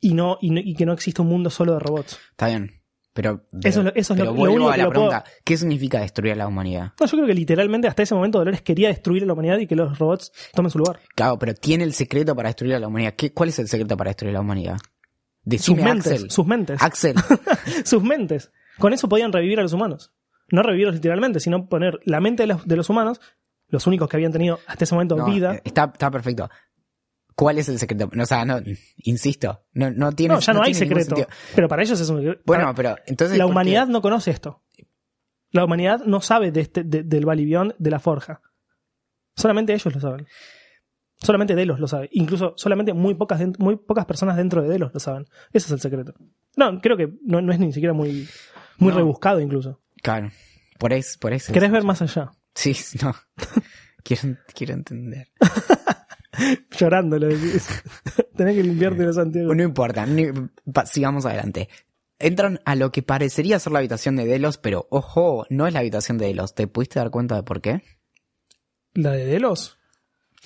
Y no, y, no- y que no exista un mundo solo de robots. Está bien. Pero, Eso es lo- eso es lo- pero lo vuelvo único a que la puedo- pregunta. ¿Qué significa destruir a la humanidad? No, yo creo que literalmente hasta ese momento Dolores quería destruir a la humanidad y que los robots tomen su lugar. Claro, pero tiene el secreto para destruir a la humanidad. ¿Qué, ¿Cuál es el secreto para destruir a la humanidad? Sus Decime, mentes, Axel. sus mentes, Axel. sus mentes. Con eso podían revivir a los humanos. No revivirlos literalmente, sino poner la mente de los, de los humanos, los únicos que habían tenido hasta ese momento No, vida. eh, Está, está perfecto. ¿Cuál es el secreto? No, o sea, no, insisto, no, no tiene no, ya no, hay secreto. Pero para ellos es un Bueno, pero entonces. la humanidad no conoce esto. La humanidad no sabe de este, de- del Valibión de la forja. Solamente ellos lo saben. Solamente Delos lo sabe. Incluso solamente muy pocas, muy pocas personas dentro de Delos lo saben. Ese es el secreto. No, creo que no, no es ni siquiera muy, muy No. rebuscado incluso. Claro. Por eso, por eso. ¿Querés ver más allá? Sí, no. quiero, quiero entender. Llorando lo decís. Tenés que limpiarte los Santiago. No importa, sigamos adelante. Entran a lo que parecería ser la habitación de Delos, pero ojo, no es la habitación de Delos. ¿Te pudiste dar cuenta de por qué? ¿La de Delos?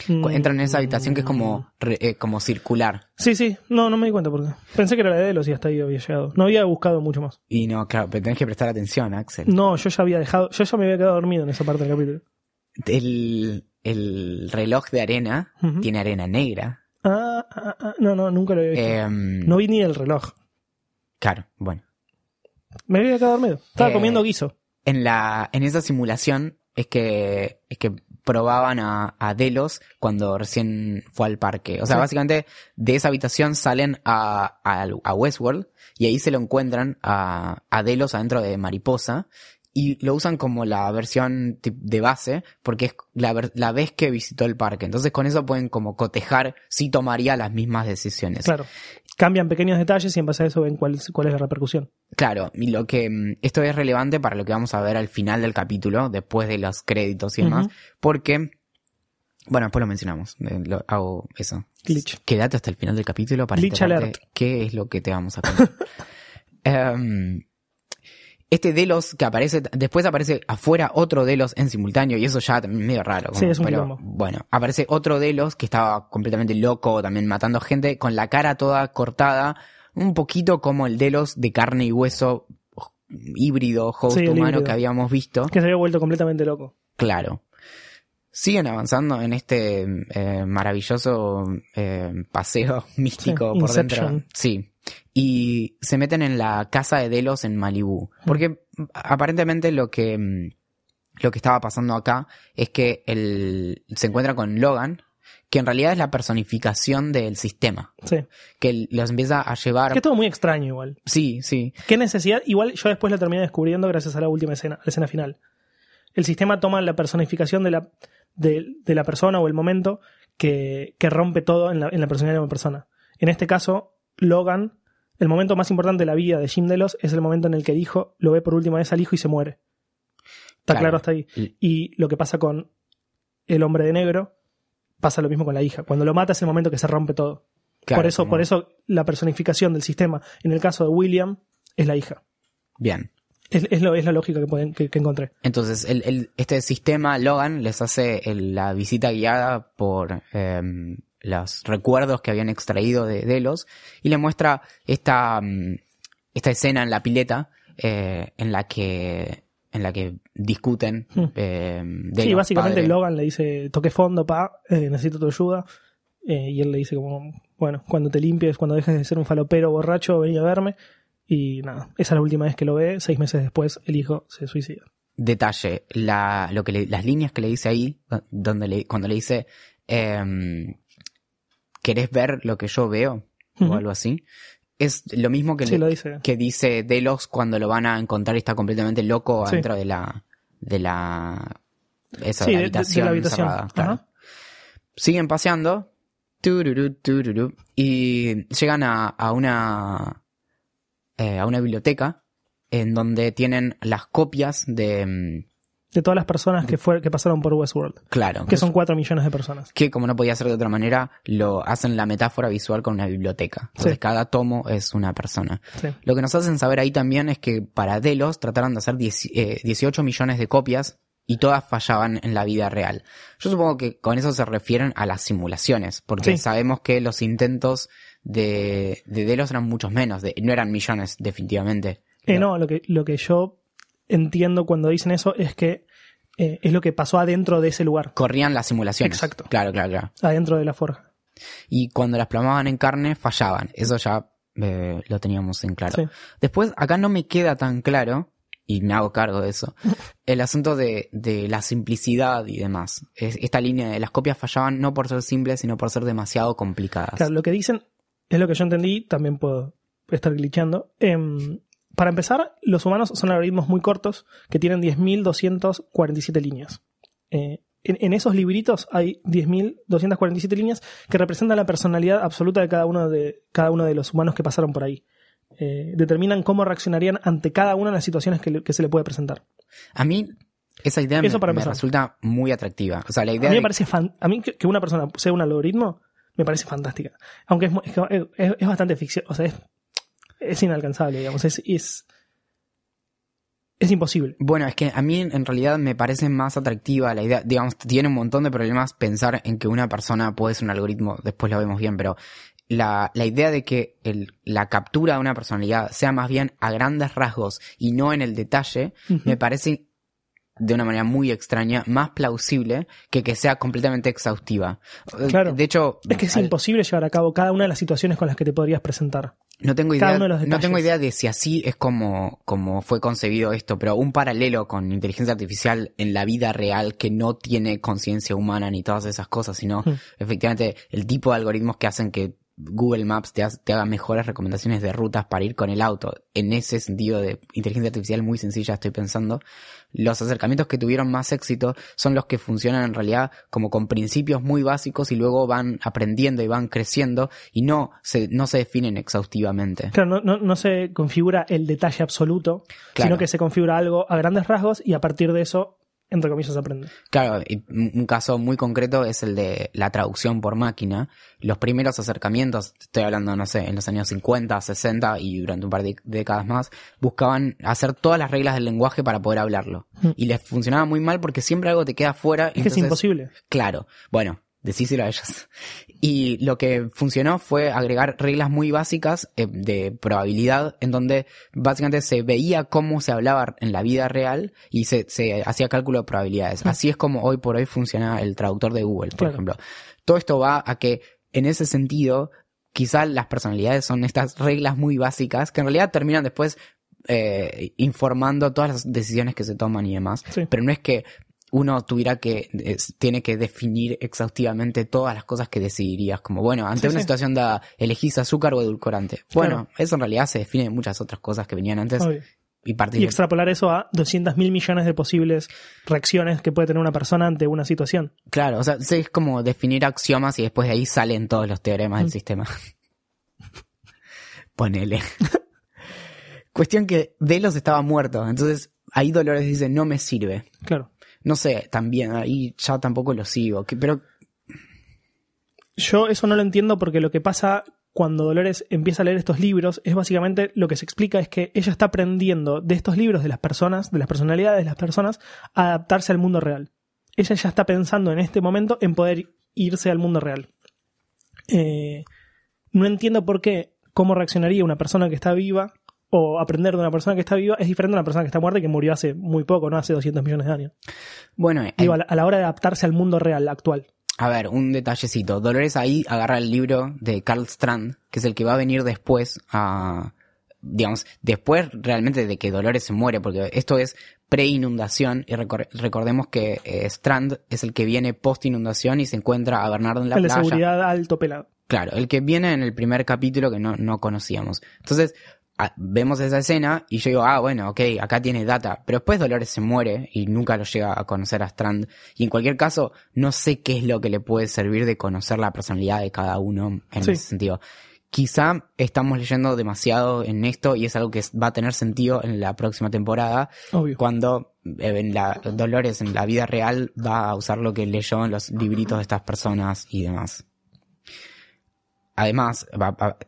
Mm. Entran en esa habitación que es como, re- eh, como circular. Sí, sí. No, no me di cuenta por qué. Pensé que era la de Delos y hasta ahí había llegado. No había buscado mucho más. Y no, claro, pero tenés que prestar atención, Axel. No, yo ya había dejado. Yo ya me había quedado dormido en esa parte del capítulo. El, el reloj de arena tiene arena negra. Ah, ah, ah, no, no, nunca lo había visto. Em, no vi ni el reloj. Claro, bueno. Me había quedado dormido. Estaba Eh, comiendo guiso. En la, en esa simulación es que, es que probaban a, a Delos cuando recién fue al parque. O sea, Sí. básicamente de esa habitación salen a, a, a Westworld y ahí se lo encuentran a, a Delos adentro de Mariposa y lo usan como la versión de base porque es la, la vez que visitó el parque. Entonces con eso pueden como cotejar si tomaría las mismas decisiones. Claro. Cambian pequeños detalles y en base a eso ven cuál, es- cuál es la repercusión. Claro, y lo que mm, esto es relevante para lo que vamos a ver al final del capítulo, después de los créditos y demás, porque, bueno, después lo mencionamos, eh, lo- hago eso. Glitch. Quédate hasta el final del capítulo para Glitch alert. qué es lo que te vamos a contar. Em, este Delos que aparece, después aparece afuera otro Delos en simultáneo y eso ya también es medio raro. Sí, es un pero bueno, aparece otro Delos que estaba completamente loco, también matando gente, con la cara toda cortada, un poquito como el Delos de carne y hueso híbrido, host Sí, humano híbrido. que habíamos visto. Que se había vuelto completamente loco. Claro. Siguen avanzando en este eh, maravilloso eh, paseo místico Sí, por Inception. dentro. Sí. Y se meten en la casa de Delos en Malibú. Porque mm, aparentemente lo que, mm, lo que estaba pasando acá es que él se encuentra con Logan, que en realidad es la personificación del sistema, Sí. que los empieza a llevar... Que es todo muy extraño igual. Sí, sí, ¿Qué necesidad? Igual yo después lo terminé descubriendo gracias a la última escena, la escena final. El sistema toma la personificación de la, de, de la persona o el momento que, que rompe todo en la, en la personalidad de una persona. En este caso, Logan, el momento más importante de la vida de Jim Delos es el momento en el que el hijo lo ve por última vez al hijo y se muere. Está Claro. claro, hasta ahí. Y- Y lo que pasa con el hombre de negro, pasa lo mismo con la hija. Cuando lo mata es el momento que se rompe todo. claro, por eso, como- por eso la personificación del sistema, en el caso de William, es la hija. Bien. Es, es lo, es la lógica que, pueden- que, que encontré. Entonces, el, el- este sistema Logan les hace el- la visita guiada por em, los recuerdos que habían extraído de Delos y le muestra esta, mm, esta escena en la pileta eh, en la que en la que discuten Hmm. em, sí, básicamente padre. Logan le dice, toque fondo, pa, eh, necesito tu ayuda. Eh, y él le dice como, bueno, cuando te limpies, cuando dejes de ser un falopero borracho, vení a verme. Y nada, esa es la última vez que lo ve. Seis meses después, el hijo se suicida. detalle, la, lo que le- las líneas que le dice ahí, donde le, cuando le dice, em, ¿querés ver lo que yo veo? O algo así. Es lo mismo que, Sí, le- lo dice. que dice Delos cuando lo van a encontrar y está completamente loco Sí. adentro de la, de la, esa, Sí, de la de- de- de habitación, la habitación. cerrada, claro. Ajá. Siguen paseando, y llegan a, a una, eh, a una biblioteca en donde tienen las copias de, mm, De todas las personas que, fue, que pasaron por Westworld. claro, Que son cuatro millones de personas. que como no podía ser de otra manera, lo hacen la metáfora visual con una biblioteca. Entonces Sí. cada tomo es una persona. Sí. Lo que nos hacen saber ahí también es que para Delos trataron de hacer 10 eh, 18 millones de copias y todas fallaban en la vida real. Yo supongo que con eso se refieren a las simulaciones, porque Sí. sabemos que los intentos de, de Delos eran muchos menos, de, no eran millones definitivamente. Eh, no, lo que, lo que yo entiendo cuando dicen eso es que eh, es lo que pasó adentro de ese lugar, Corrían las simulaciones. Exacto. Claro, claro, claro. adentro de la forja. Y cuando las plasmaban en carne, fallaban. Eso ya eh, lo teníamos en claro. Sí. Después, acá no me queda tan claro, y me hago cargo de eso, el asunto de, de la simplicidad y demás. Es- esta línea de las copias fallaban no por ser simples, sino por ser demasiado complicadas. Claro, lo que dicen es lo que yo entendí, también puedo estar glitchando. Em, para empezar, los humanos son algoritmos muy cortos que tienen 10.247 líneas. Eh, en, en esos libritos hay 10.247 líneas que representan la personalidad absoluta de cada uno de, cada uno de los humanos que pasaron por ahí. Eh, determinan cómo reaccionarían ante cada una de las situaciones que, le- que se le puede presentar. A mí, esa idea me, Eso me resulta muy atractiva. O sea, la A idea mí me de- parece fan- a mí que, una persona sea un algoritmo me parece fantástica. Aunque es, es- es bastante ficción, o sea, es, es inalcanzable, digamos, es, es, es imposible. Bueno, es que a mí en realidad me parece más atractiva la idea, digamos, tiene un montón de problemas pensar en que una persona puede ser un algoritmo, después lo vemos bien, pero la, la idea de que el- la captura de una personalidad sea más bien a grandes rasgos y no en el detalle, me parece de una manera muy extraña, más plausible que que sea completamente exhaustiva. Claro. De hecho, Es que es al- imposible llevar a cabo cada una de las situaciones con las que te podrías presentar. No tengo idea, de no tengo idea de si así es como, como fue concebido esto, pero un paralelo con inteligencia artificial en la vida real que no tiene conciencia humana ni todas esas cosas, sino Hmm. efectivamente el tipo de algoritmos que hacen que Google Maps te, ha- te haga mejores recomendaciones de rutas para ir con el auto. En ese sentido de inteligencia artificial muy sencilla estoy pensando. Los acercamientos que tuvieron más éxito son los que funcionan en realidad como con principios muy básicos y luego van aprendiendo y van creciendo y no se, no se definen exhaustivamente. Claro, no, no, no se configura el detalle absoluto, Claro. sino que se configura algo a grandes rasgos y a partir de eso, entre comillas, se aprende. Claro, y un un caso muy concreto es el de la traducción por máquina. Los primeros acercamientos, estoy hablando, no sé, en los años 50, 60 y durante un par de décadas más, buscaban hacer todas las reglas del lenguaje para poder hablarlo. Mm. Y les funcionaba muy mal porque siempre algo te queda fuera. Es que es imposible. Claro, bueno, decíselo a ellos. Y lo que funcionó fue agregar reglas muy básicas eh, de probabilidad, en donde básicamente se veía cómo se hablaba en la vida real y se, se hacía cálculo de probabilidades. Así es como hoy por hoy funciona el traductor de Google, por Claro. ejemplo. Todo esto va a que, en ese sentido, quizá las personalidades son estas reglas muy básicas que en realidad terminan después eh, informando todas las decisiones que se toman y demás. Sí. Pero no es que uno tuviera que, es- tiene que definir exhaustivamente todas las cosas que decidirías. Como, bueno, ante Sí, una sí. situación dada, elegís azúcar o edulcorante. Bueno, Claro. eso en realidad se define de muchas otras cosas que venían antes Obvio. y Y extrapolar eso a 200 mil millones de posibles reacciones que puede tener una persona ante una situación. Claro, o sea, es como definir axiomas y después de ahí salen todos los teoremas Mm. del sistema. Ponele. Cuestión que Delos estaba muerto, entonces ahí Dolores dice, no me sirve. Claro. No sé, también, ahí ya tampoco lo sigo. pero Yo eso no lo entiendo porque lo que pasa cuando Dolores empieza a leer estos libros es básicamente lo que se explica es que ella está aprendiendo de estos libros de las personas, de las personalidades de las personas, a adaptarse al mundo real. Ella ya está pensando en este momento en poder irse al mundo real. Eh, no entiendo por qué, cómo reaccionaría una persona que está viva o aprender de una persona que está viva es diferente a una persona que está muerta y que murió hace muy poco, no hace 200 millones de años. bueno, eh, Digo, a la, a la hora de adaptarse al mundo real actual. a ver, un detallecito. Dolores ahí agarra el libro de Carl Strand, que es el que va a venir después a... Digamos, después realmente de que Dolores se muere, porque esto es pre-inundación, y recor- recordemos que eh, Strand es el que viene post-inundación y se encuentra a Bernardo en la el de playa. seguridad alto pelado. Claro, el que viene en el primer capítulo que no, no conocíamos. Entonces, vemos esa escena y yo digo, ah, bueno, ok, acá tiene data. Pero después Dolores se muere y nunca lo llega a conocer a Strand. Y en cualquier caso, no sé qué es lo que le puede servir de conocer la personalidad de cada uno en Sí. ese sentido. Quizá estamos leyendo demasiado en esto y es algo que va a tener sentido en la próxima temporada Obvio. cuando eh, en la, Dolores en la vida real va a usar lo que leyó en los libritos de estas personas y demás. Además,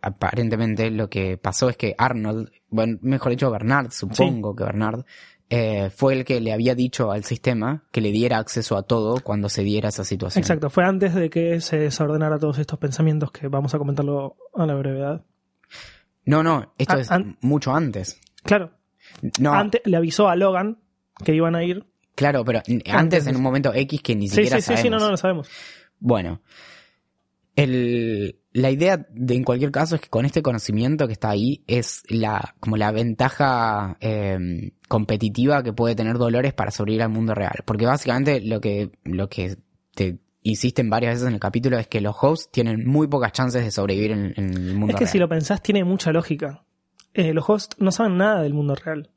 aparentemente lo que pasó es que Arnold, bueno, mejor dicho Bernard, supongo que Bernard, eh, fue el que le había dicho al sistema que le diera acceso a todo cuando se diera esa situación. Exacto, fue antes de que se desordenara todos estos pensamientos que vamos a comentarlo a la brevedad. No, no, esto Ah, es an- mucho antes. Claro, No, antes le avisó a Logan que iban a ir. claro, pero antes en un momento X que ni Sí, siquiera sí, sí, sí, no, no lo sabemos. Bueno, el, la idea de en cualquier caso es que con este conocimiento que está ahí es la como la ventaja eh, competitiva que puede tener Dolores para sobrevivir al mundo real, porque básicamente lo que lo que te insisten varias veces en el capítulo es que los hosts tienen muy pocas chances de sobrevivir en, en el mundo Es que real. si lo pensás, tiene mucha lógica. Eh, los hosts no saben nada del mundo real.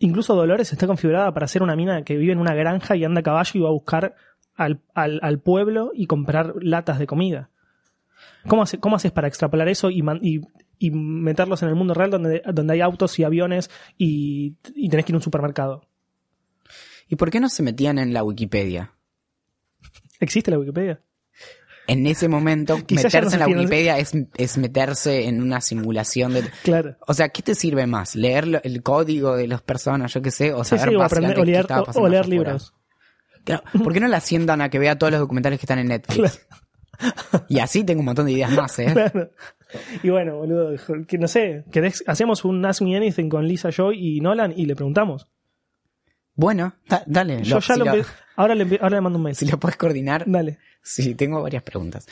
Incluso Dolores está configurada para ser una mina que vive en una granja y anda a caballo y va a buscar al, al- al pueblo y comprar latas de comida. ¿Cómo, hace- cómo haces para extrapolar eso y, man- y- y meterlos en el mundo real donde, donde hay autos y aviones y, y tenés que ir a un supermercado? ¿Y por qué no se metían en la Wikipedia? ¿Existe la Wikipedia? En ese momento, no meterse se en la Wikipedia es, es meterse en una simulación de... Claro. O sea, ¿qué te sirve más? ¿Leer lo- el código de las personas, yo qué sé? O Sí, saber sí, o aprender, o leer, o- leer libros. Claro, ¿Por qué no la sientan a que vea todos los documentales que están en Netflix? Y así tengo un montón de ideas más, ¿eh? Claro. Y bueno, boludo, que no sé, ¿querés- hacemos un Ask Me Anything con Lisa Joy y Nolan y le preguntamos. Bueno, da- dale. Yo lo- ya si lo, lo, ahora, le ahora le mando un mail. si lo puedes coordinar. Dale. Sí, tengo varias preguntas.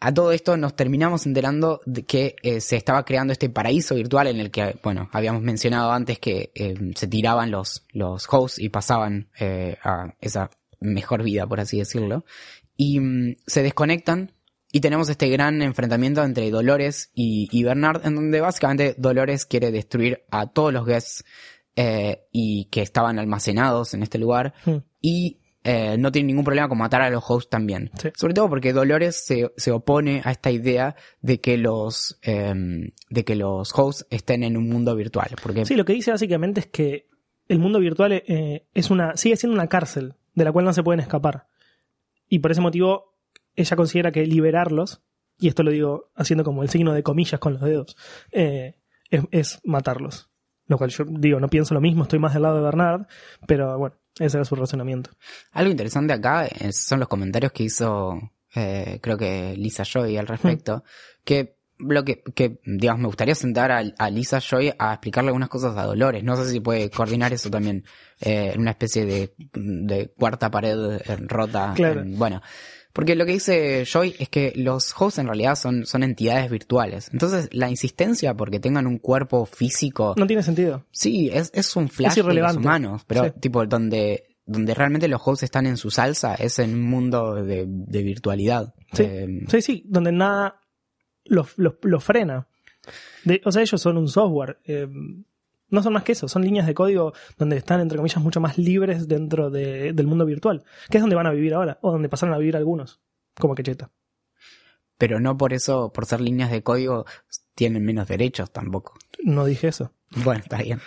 A todo esto nos terminamos enterando de que eh, se estaba creando este paraíso virtual en el que, bueno, habíamos mencionado antes que eh, se tiraban los, los hosts y pasaban eh, a esa mejor vida, por así decirlo. Y mm, se desconectan y tenemos este gran enfrentamiento entre Dolores y, y Bernard, en donde básicamente Dolores quiere destruir a todos los guests eh, y que estaban almacenados en este lugar Hmm. y eh, no tiene ningún problema con matar a los hosts también. Sí. Sobre todo porque Dolores se, se opone a esta idea de que los em, de que los hosts estén en un mundo virtual. Porque Sí, lo que dice básicamente es que el mundo virtual eh, es una, sigue siendo una cárcel de la cual no se pueden escapar. Y por ese motivo ella considera que liberarlos, y esto lo digo haciendo como el signo de comillas con los dedos, eh, es, es matarlos. Lo cual yo digo, no pienso lo mismo, estoy más del lado de Bernard, pero bueno, ese era su razonamiento. algo interesante acá es- son los comentarios que hizo eh, creo que Lisa Joy al respecto. Que lo que, que, digamos, me gustaría sentar a, a Lisa Joy a explicarle algunas cosas a Dolores. No sé si puede coordinar eso también eh, en una especie de, de cuarta pared eh, rota. Claro. en- bueno, porque lo que dice Joy es que los hosts en realidad son, son entidades virtuales. Entonces, la insistencia porque tengan un cuerpo físico No tiene sentido. Sí, es, es un flash de los humanos, pero Sí. tipo donde donde realmente los hosts están en su salsa es en un mundo de, de virtualidad. Sí. Eh, Sí, sí, donde nada los, los, los frena. De- o sea, ellos son un software. eh, no son más que eso, son líneas de código donde están, entre comillas, mucho más libres dentro de- del mundo virtual, que es donde van a vivir ahora, o donde pasaron a vivir algunos, como Quecheta. pero no por eso, por ser líneas de código, tienen menos derechos tampoco. No dije eso. Bueno, está bien.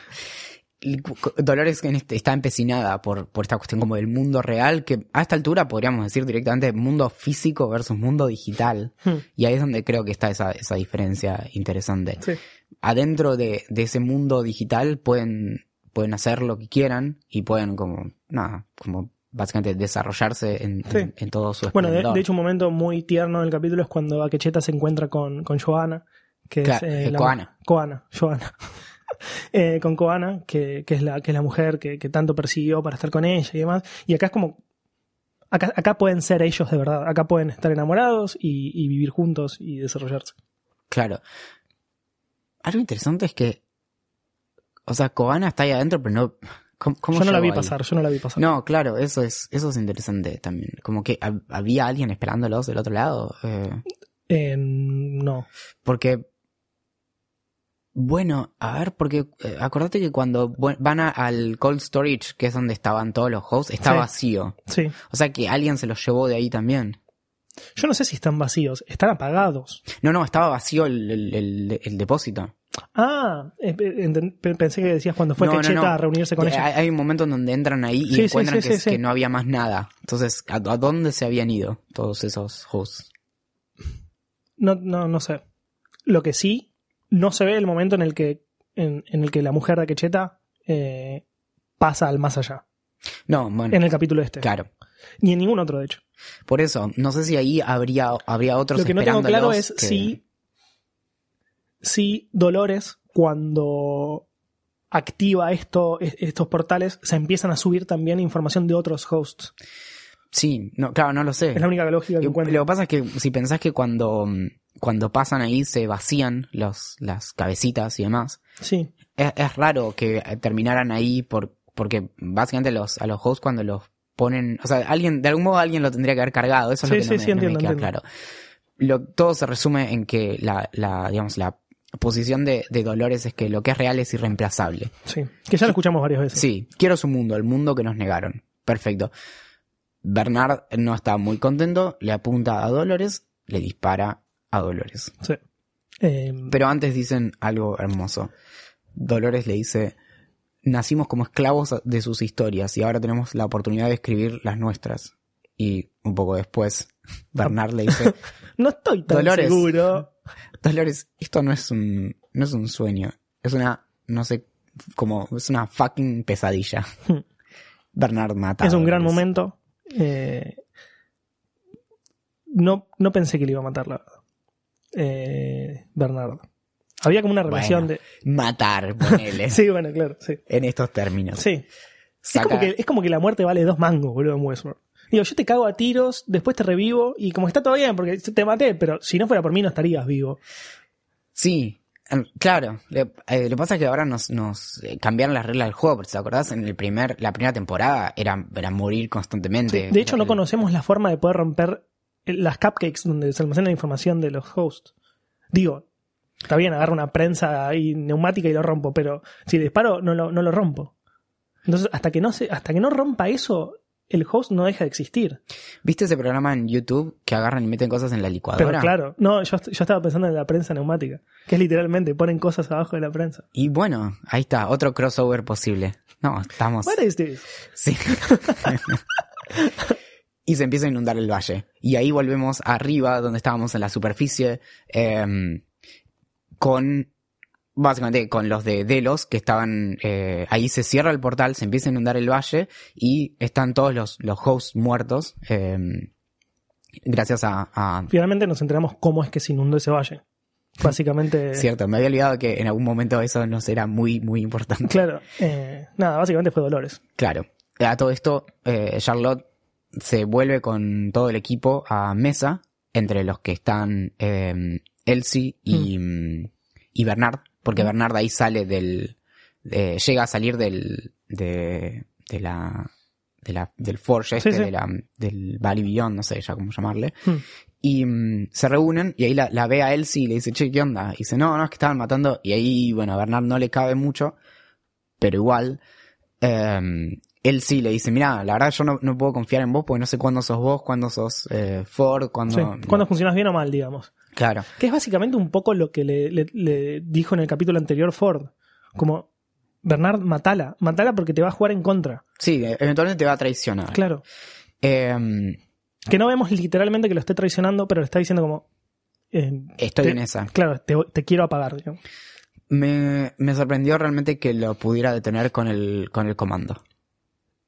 Dolores este- está empecinada por, por esta cuestión como del mundo real, que a esta altura podríamos decir directamente mundo físico versus mundo digital. Hmm. Y ahí es donde creo que está esa, esa diferencia interesante. Sí. Adentro de, de ese mundo digital pueden, pueden hacer lo que quieran y pueden como, nada, como básicamente desarrollarse en, Sí. en, en todo su Bueno, de, esplendor. de hecho, un momento muy tierno del capítulo es cuando Akecheta se encuentra con, con Joana, que Claro, es eh, eh, la- Koana. Koana, Joana. Eh, con Koana, que, que es la, que es la mujer que, que tanto persiguió para estar con ella y demás. Y acá es como. Acá, acá pueden ser ellos de verdad. Acá pueden estar enamorados y, y vivir juntos y desarrollarse. Claro. Algo interesante es que, o sea, Koana está ahí adentro, pero no... ¿Cómo, cómo Yo no la vi ahí? pasar, yo no la vi pasar. No, claro, eso es, eso es interesante también. Como que hab- había alguien esperándolos del otro lado. eh, Eh, no. porque, bueno, a ver, porque eh, acordate que cuando van a- al cold storage, que es donde estaban todos los hosts, está Sí. vacío. Sí. O sea que alguien se los llevó de ahí también. Yo no sé si están vacíos, están apagados. No, no, estaba vacío el, el- el- el depósito. Ah, eh, pensé que decías cuando fue No, no, Quecheta no. a reunirse con Eh, ella. Hay, un momento en donde entran ahí y Sí, encuentran sí, que no había más nada. Entonces, ¿a, a dónde se habían ido todos esos hosts? No, no, no sé. Lo que sí, no se ve el momento en el que, en, en el que la mujer de Quecheta eh, pasa al más allá. No, bueno, En el capítulo este. claro. Ni en ningún otro, de hecho. Por eso, no sé si ahí habría, habría otros Lo que no tengo claro es que- si, si Dolores, cuando activa esto, es- estos portales, se empiezan a subir también información de otros hosts. Sí, no, claro, no lo sé. Es la única lógica que Y encuentro. Lo que pasa es que si pensás que cuando, mm, cuando pasan ahí se vacían los, las cabecitas y demás, Sí, es, es raro que terminaran ahí por, porque básicamente los, a los hosts cuando los ponen, o sea, alguien, de algún modo alguien lo tendría que haber cargado, eso es Sí, lo que sí, no, me, sí, no me entiendo, queda entiendo. claro. Lo, todo se resume en que la, la, digamos, la posición de, de Dolores es que lo que es real es irreemplazable. sí. Que ya lo escuchamos varias veces. Sí, quiero su mundo, el mundo que nos negaron. Perfecto. Bernard no está muy contento, le apunta a Dolores, le dispara a Dolores. Sí. Eh, Pero antes dicen algo hermoso. Dolores le dice, nacimos como esclavos de sus historias y ahora tenemos la oportunidad de escribir las nuestras. Y un poco después, Bernard le dice, no estoy tan Dolores. seguro. Dolores, esto no es un, no es un sueño, es una, no sé, como, es una fucking pesadilla. Hmm. Bernard mata. Es un gran momento. Eh, no, no pensé que le iba a matar, la verdad. Eh, Bernardo. Había como una relación Bueno, Matar, ponele, de. Sí, bueno, claro, sí. en estos términos. Sí. Es como, que, es como que la muerte vale dos mangos, boludo, en Westworld. Digo, yo te cago a tiros, después te revivo, y como está todo bien, porque te maté, pero si no fuera por mí no estarías vivo. Sí, em, claro. Eh, lo que pasa es que ahora nos, nos eh, cambiaron las reglas del juego, porque te acordás, en el primer, la primera temporada era, era morir constantemente. De hecho, no conocemos la forma de poder romper las cupcakes donde se almacena la información de los hosts. Digo, está bien, agarro una prensa ahí neumática y lo rompo, pero si le disparo, no lo, no lo rompo. Entonces, hasta que no se, hasta que no rompa eso, el host no deja de existir. ¿Viste ese programa en YouTube que agarran y meten cosas en la licuadora? Pero claro, no, yo, yo estaba pensando en la prensa neumática, que es literalmente ponen cosas abajo de la prensa. Y bueno, ahí está, otro crossover posible. No, estamos. Is this? Sí. y se empieza a inundar el valle. Y ahí volvemos arriba, donde estábamos en la superficie, em, con básicamente con los de Delos que estaban eh, ahí se cierra el portal, se empieza a inundar el valle y están todos los, los hosts muertos em, gracias a, a- Finalmente nos enteramos cómo es que se inundó ese valle. Básicamente. cierto, me había olvidado que en algún momento eso nos era muy muy importante. Claro. eh, nada, básicamente fue Dolores. Claro. A todo esto, eh, Charlotte se vuelve con todo el equipo a mesa, entre los que están eh, Elsie y, mm, y Bernard, porque Mm. Bernard ahí sale del. de- llega a salir del. de, de la. de la, del Forge este, sí. De la, del Valley Beyond, no sé ya cómo llamarle. Hmm. Y mm, se reúnen y ahí la, la ve a Elsie y le dice, che, ¿qué onda? Y dice, no, no, es que estaban matando. Y ahí, bueno, a Bernard no le cabe mucho, pero igual, eh, Elsie le dice, mira, la verdad yo no, no puedo confiar en vos porque no sé cuándo sos vos, cuándo sos eh, Ford, cuándo... Sí, funcionas bien o mal, digamos. Claro, Que es básicamente un poco lo que le, le- le dijo en el capítulo anterior Ford. Como, Bernard, matala. Matala porque te va a jugar en contra. sí, eh, eventualmente te va a traicionar. Claro. Eh, Que no vemos literalmente que lo esté traicionando, pero le está diciendo como... eh, estoy te- en esa. Claro, te, te quiero apagar. digamos. Me, me sorprendió realmente que lo pudiera detener con el, con el comando.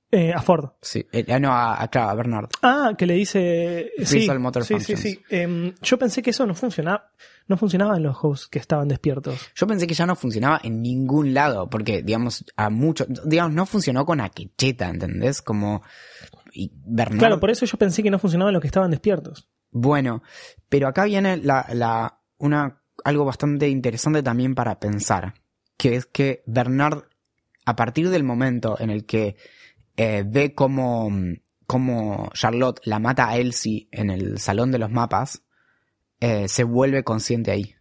Eh, a Ford. Sí, eh, ah, no, a, a, claro, a Bernard. Ah, que le dice. Freeze sí, motor sí, sí. Em, yo pensé que eso no funcionaba. No funcionaba en los hosts que estaban despiertos. Yo pensé que ya no funcionaba en ningún lado, porque, digamos, a muchos, digamos, no funcionó con Aquecheta, ¿entendés? Como, y Bernard, Claro, por eso yo pensé que no funcionaba en los que estaban despiertos. bueno, pero acá viene la, la, una, algo bastante interesante también para pensar, que es que Bernard, a partir del momento en el que eh, ve cómo, cómo Charlotte la mata a Elsie en el salón de los mapas, eh, se vuelve consciente ahí.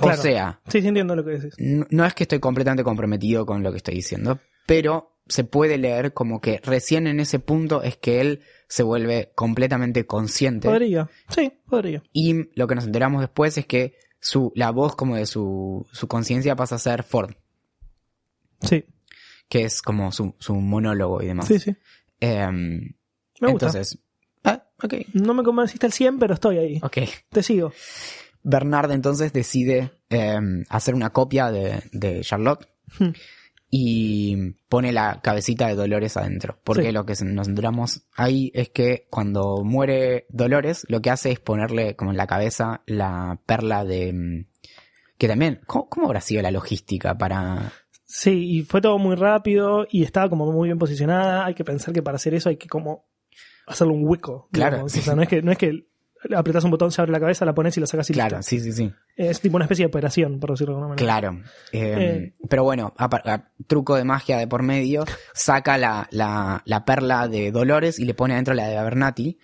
O sea, Sí, sí, entiendo lo que decís. no no es que estoy completamente comprometido con lo que estoy diciendo, pero se puede leer como que recién en ese punto es que él se vuelve completamente consciente Podría. Sí, podría. y lo que nos enteramos después es que su, la voz como de su, su conciencia pasa a ser Ford, Sí, que es como su, su monólogo y demás. sí, sí. Em, Me gusta. entonces, ah, ok, No me convenciste al 100, pero estoy ahí. ok. Te sigo. Bernard entonces decide em, hacer una copia de, de Charlotte Hmm. Y pone la cabecita de Dolores adentro. Porque Sí. lo que nos enteramos ahí es que cuando muere Dolores, lo que hace es ponerle como en la cabeza la perla de... mm, Que también, ¿cómo, cómo habrá sido la logística para...? Sí, y fue todo muy rápido y estaba como muy bien posicionada. Hay que pensar que para hacer eso hay que como hacerle un hueco. Claro, sí. O sea, no es que, no es que apretás un botón, se abre la cabeza, la pones y la sacas y Claro, listo. sí, sí, sí. Es tipo una especie de operación, por decirlo de alguna manera. Claro. Eh, Eh. Pero bueno, a par- a- truco de magia de por medio, saca la, la, la perla de Dolores y le pone adentro la de Abernathy.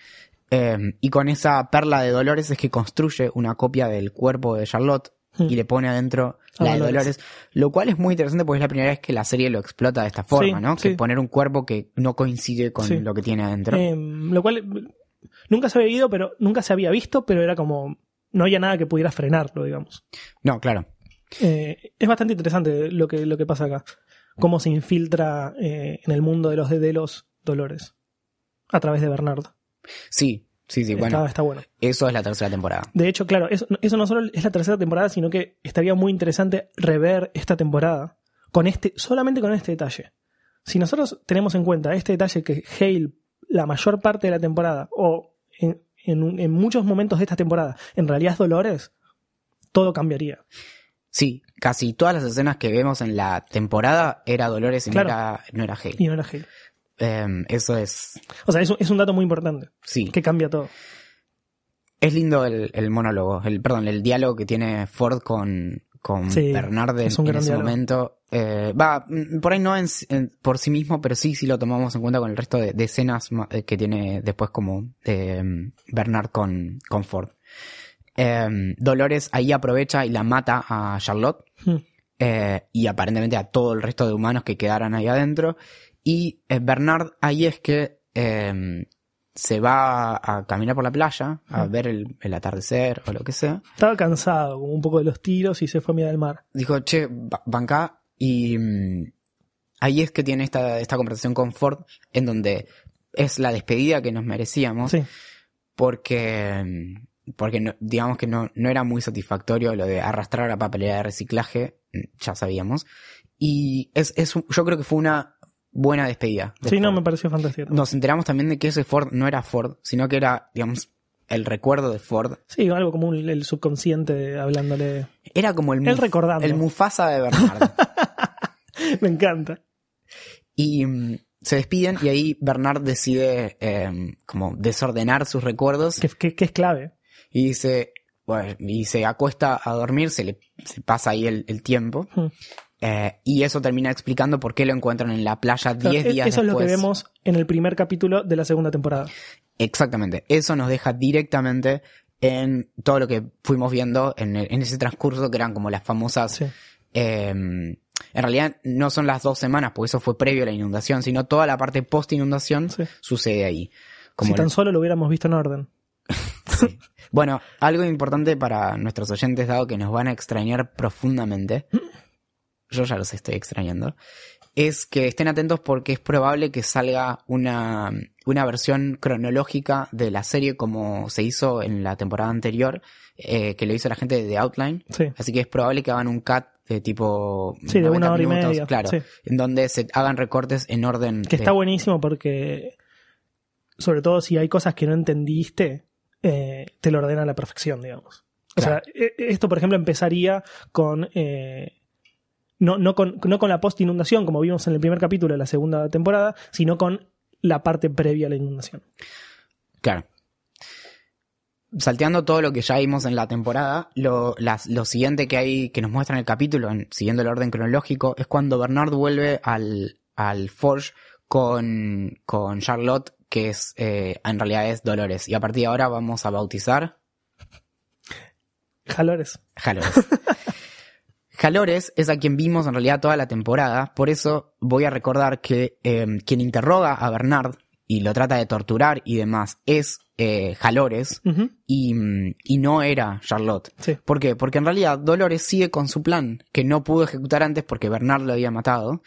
Eh, y con esa perla de Dolores es que construye una copia del cuerpo de Charlotte Hmm. y le pone adentro la de Dolores. Dolores. Lo cual es muy interesante porque es la primera vez que la serie lo explota de esta forma, Sí, ¿no? sí. Que poner un cuerpo que no coincide con Sí. lo que tiene adentro. Em, lo cual nunca se había ido, pero nunca se había visto, pero era como no había nada que pudiera frenarlo, digamos. No, claro. Eh, es bastante interesante lo que, lo que pasa acá. Cómo se infiltra eh, en el mundo de los de los Dolores. A través de Bernard. Sí, sí, sí. está, Bueno, está bueno. eso es la tercera temporada. De hecho, claro, eso, eso no solo es la tercera temporada, sino que estaría muy interesante rever esta temporada con este, solamente con este detalle. Si nosotros tenemos en cuenta este detalle que Hale, la mayor parte de la temporada, o en, en- en muchos momentos de esta temporada, en realidad es Dolores, todo cambiaría. Sí, casi todas las escenas que vemos en la temporada era Dolores y Claro. no era, no era Hale. Y no era Hale. Em, eso es. O sea, es, un- es un dato muy importante, Sí. que cambia todo. Es lindo el, el monólogo, el, perdón, el diálogo que tiene Ford con, con Sí, en, es ese diálogo. momento. Eh, va, mm, por ahí no en, en- por sí mismo, pero sí, sí lo tomamos en cuenta con el resto de, de escenas eh, que tiene después como eh, Bernard con, con Ford. Em, Dolores ahí aprovecha y la mata a Charlotte. Hmm. eh, y aparentemente a todo el resto de humanos que quedaran ahí adentro. Y Bernard ahí es que eh, se va a caminar por la playa, a Mm. ver el, el atardecer o lo que sea. Estaba cansado, como un poco de los tiros, y se fue a mirar el mar. Dijo, che, ba- banca. Y mm, ahí es que tiene esta, esta conversación con Ford, en donde es la despedida que nos merecíamos, Sí, porque, mm, porque no- digamos que no, no era muy satisfactorio lo de arrastrar la papelera de reciclaje, mm, ya sabíamos. Y es, es yo creo que fue una buena despedida. de sí, no, me pareció fantástico. Nos enteramos también de que ese Ford no era Ford, sino que era, digamos, el recuerdo de Ford. Sí, algo como un- el subconsciente hablándole. Era como el, Él recordando. el Mufasa de Bernard. Me encanta. y mm, se despiden y ahí Bernard decide eh, como desordenar sus recuerdos Que, que- que es clave. y dice, bueno, y se acuesta a dormir, se le se pasa ahí el, el tiempo. Hmm. Eh, y eso termina explicando por qué lo encuentran en la playa 10 Claro, e- días Eso es lo que vemos en el primer capítulo de la segunda temporada. Exactamente. Eso nos deja directamente en todo lo que fuimos viendo en, ese transcurso que eran como las famosas... Sí. eh, en realidad no son las dos semanas, porque eso fue previo a la inundación, sino toda la parte post inundación Sí. sucede ahí. Como si tan solo lo hubiéramos visto en orden. Sí. Bueno, algo importante para nuestros oyentes, dado que nos van a extrañar profundamente, yo ya los estoy extrañando, es que estén atentos porque es probable que salga una, una versión cronológica de la serie como se hizo en la temporada anterior, eh, que lo hizo la gente de The Outline. Sí. Así que es probable que hagan un cut tipo... Sí, de 90 una hora y media, Claro, sí. en donde se hagan recortes en orden. Que de- está buenísimo porque, sobre todo si hay cosas que no entendiste, eh, te lo ordena a la perfección, digamos. O sea, e- esto, por ejemplo, empezaría con. eh, no, no, con no con la post-inundación, como vimos en el primer capítulo de la segunda temporada, sino con la parte previa a la inundación. Claro. Salteando todo lo que ya vimos en la temporada, lo, las- lo siguiente que hay que nos muestra en el capítulo, en- siguiendo el orden cronológico, es cuando Bernard vuelve al, al Forge con, con Charlotte, que es eh, en realidad es Dolores. Y a partir de ahora vamos a bautizar Jalores. Jalores. Jalores es a quien vimos en realidad toda la temporada, por eso voy a recordar que eh, quien interroga a Bernard y lo trata de torturar y demás es eh, Jalores y, mm, y no era Charlotte. Sí. ¿Por qué? Porque en realidad Dolores sigue con su plan, que no pudo ejecutar antes porque Bernard lo había matado.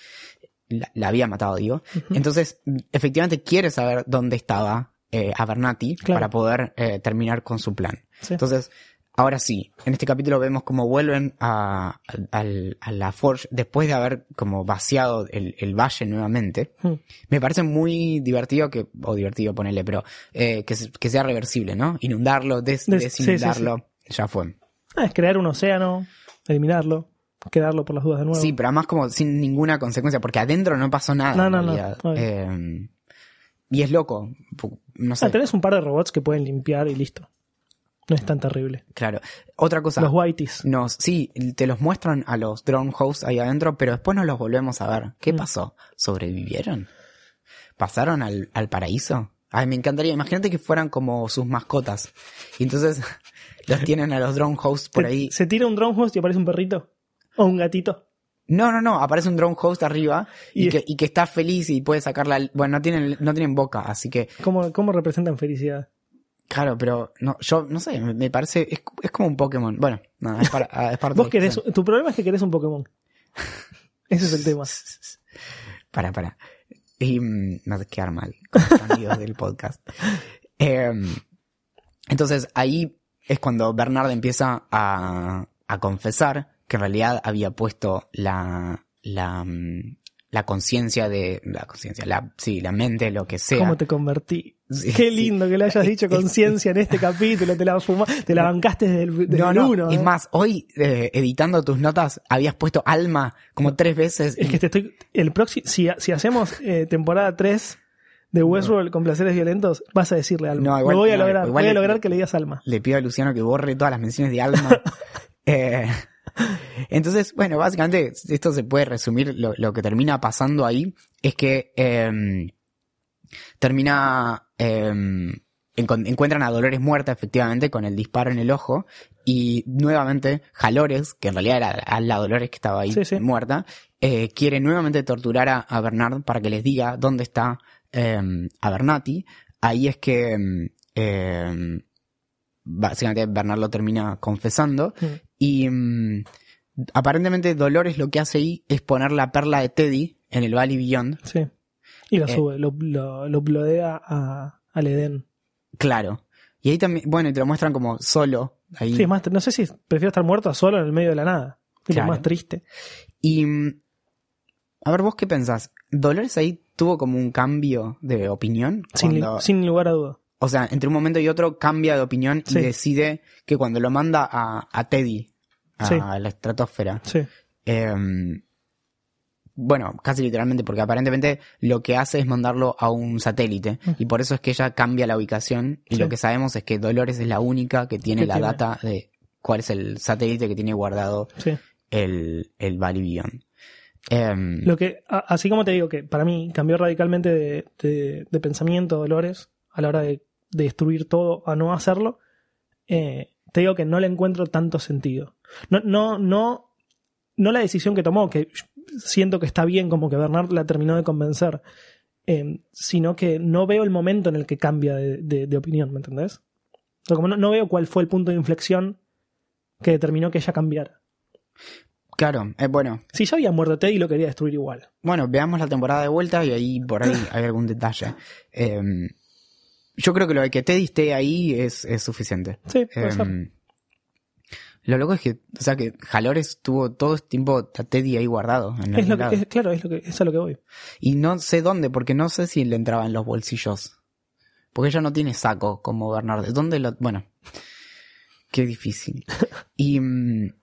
La, la había matado, digo. Entonces, efectivamente quiere saber dónde estaba eh, Abernathy Claro. para poder eh, terminar con su plan. Sí. Entonces, ahora sí, en este capítulo vemos cómo vuelven a, la Forge después de haber como vaciado el, el valle nuevamente. Mm. Me parece muy divertido que, o divertido ponerle, pero eh, que, se- que sea reversible, ¿no? Inundarlo, des- Des- sí, sí, desinundarlo, ya fue. Ah, es crear un océano, eliminarlo, quedarlo por las dudas de nuevo. Sí, pero además como sin ninguna consecuencia, porque adentro no pasó nada No, no, no, realidad. Eh, y es loco, no sé, Ah, tenés un par de robots que pueden limpiar y listo. No es tan terrible. claro. Otra cosa, Los whiteys. nos, sí, te los muestran a los drone hosts ahí adentro, pero después no los volvemos a ver. ¿Qué Mm. pasó? ¿Sobrevivieron? ¿Pasaron al, al paraíso? Ay, me encantaría, imagínate que fueran como sus mascotas. Y entonces los tienen a los drone hosts por ahí. Se tira un drone host y aparece un perrito. O un gatito. No, no, no, aparece un drone host arriba y, Y- que, y que está feliz y puede sacarla. Bueno, no tienen, no tienen boca, así que, ¿Cómo, cómo representan felicidad? Claro, pero no, yo no sé, me, parece, es, es como un Pokémon. Bueno, nada, es, para, es parte Vos querés, tu problema es que querés un Pokémon. Ese es el tema. Para, para. Y mm, me hace quedar mal con los amigos del podcast. Em, entonces ahí es cuando Bernard empieza a, a confesar que en realidad había puesto la, la, mm, la conciencia de, la conciencia, la, sí, la mente, lo que sea. ¿Cómo te convertí? Sí, Qué sí. lindo que le hayas dicho conciencia en este capítulo. Te la, fuma- te la bancaste desde el, desde No, el no, uno, es ¿eh? más, hoy eh, editando tus notas habías puesto alma como tres veces. Es que te estoy. El próximo, si, si hacemos eh, temporada 3 de Westworld con placeres violentos, vas a decirle alma. No, igual- Lo voy a no, lograr. voy a le- lograr que le digas alma. le pido a Luciano que borre todas las menciones de alma. Eh, entonces, bueno, básicamente esto se puede resumir. Lo, lo que termina pasando ahí es que eh, termina. Eh, encon- encuentran a Dolores muerta, efectivamente, con el disparo en el ojo. Y nuevamente, Jalores, que en realidad era a la Dolores que estaba ahí Sí, sí. muerta, eh, quiere nuevamente torturar a, a Bernard para que les diga dónde está eh, Abernathy. Ahí es que. eh, básicamente Bernard lo termina confesando Mm. y mm, aparentemente Dolores lo que hace ahí es poner la perla de Teddy en el Valley Beyond. Sí. Y lo Eh. sube, lo, lo, lo uploadea a, al Edén. Claro. Y ahí también, bueno, y te lo muestran como solo. Ahí. Sí, más, no sé si prefiero estar muerto solo en el medio de la nada. Es Claro. más triste. Y mm, a ver, vos qué pensás. Dolores ahí tuvo como un cambio de opinión. Sin, li- cuando- sin lugar a duda. O sea, entre un momento y otro cambia de opinión y decide que cuando lo manda a, a Teddy, a Sí. la estratosfera, Sí. Eh, bueno, casi literalmente, porque aparentemente lo que hace es mandarlo a un satélite. Ujú. Y por eso es que ella cambia la ubicación. Y Sí. lo que sabemos es que Dolores es la única que tiene la tiene. data de cuál es el satélite que tiene guardado Sí. el, el. Em, Lo que, así como te digo que para mí cambió radicalmente de, de- de pensamiento Dolores a la hora de, de destruir todo a no hacerlo, eh, te digo que no le encuentro tanto sentido. No, no, no, no la decisión que tomó, que siento que está bien, como que Bernard la terminó de convencer, eh, sino que no veo el momento en el que cambia de, de- de opinión, ¿me entendés? O sea, como no, no veo cuál fue el punto de inflexión que determinó que ella cambiara. claro, eh, bueno, Si ya había muerto Teddy, lo quería destruir igual. Bueno, veamos la temporada de vuelta y ahí por ahí hay algún detalle. Em, yo creo que lo de que Teddy esté ahí es, es suficiente. Sí, puede ser. Em, lo loco es que, o sea, que Jalores tuvo todo este tiempo a Teddy ahí guardado. En Es lo que, es- claro, es lo que, es a lo que voy. Y no sé dónde, porque no sé si le entraba en los bolsillos. Porque ella no tiene saco como Bernard. ¿Dónde lo...? Bueno, qué difícil. Y mm,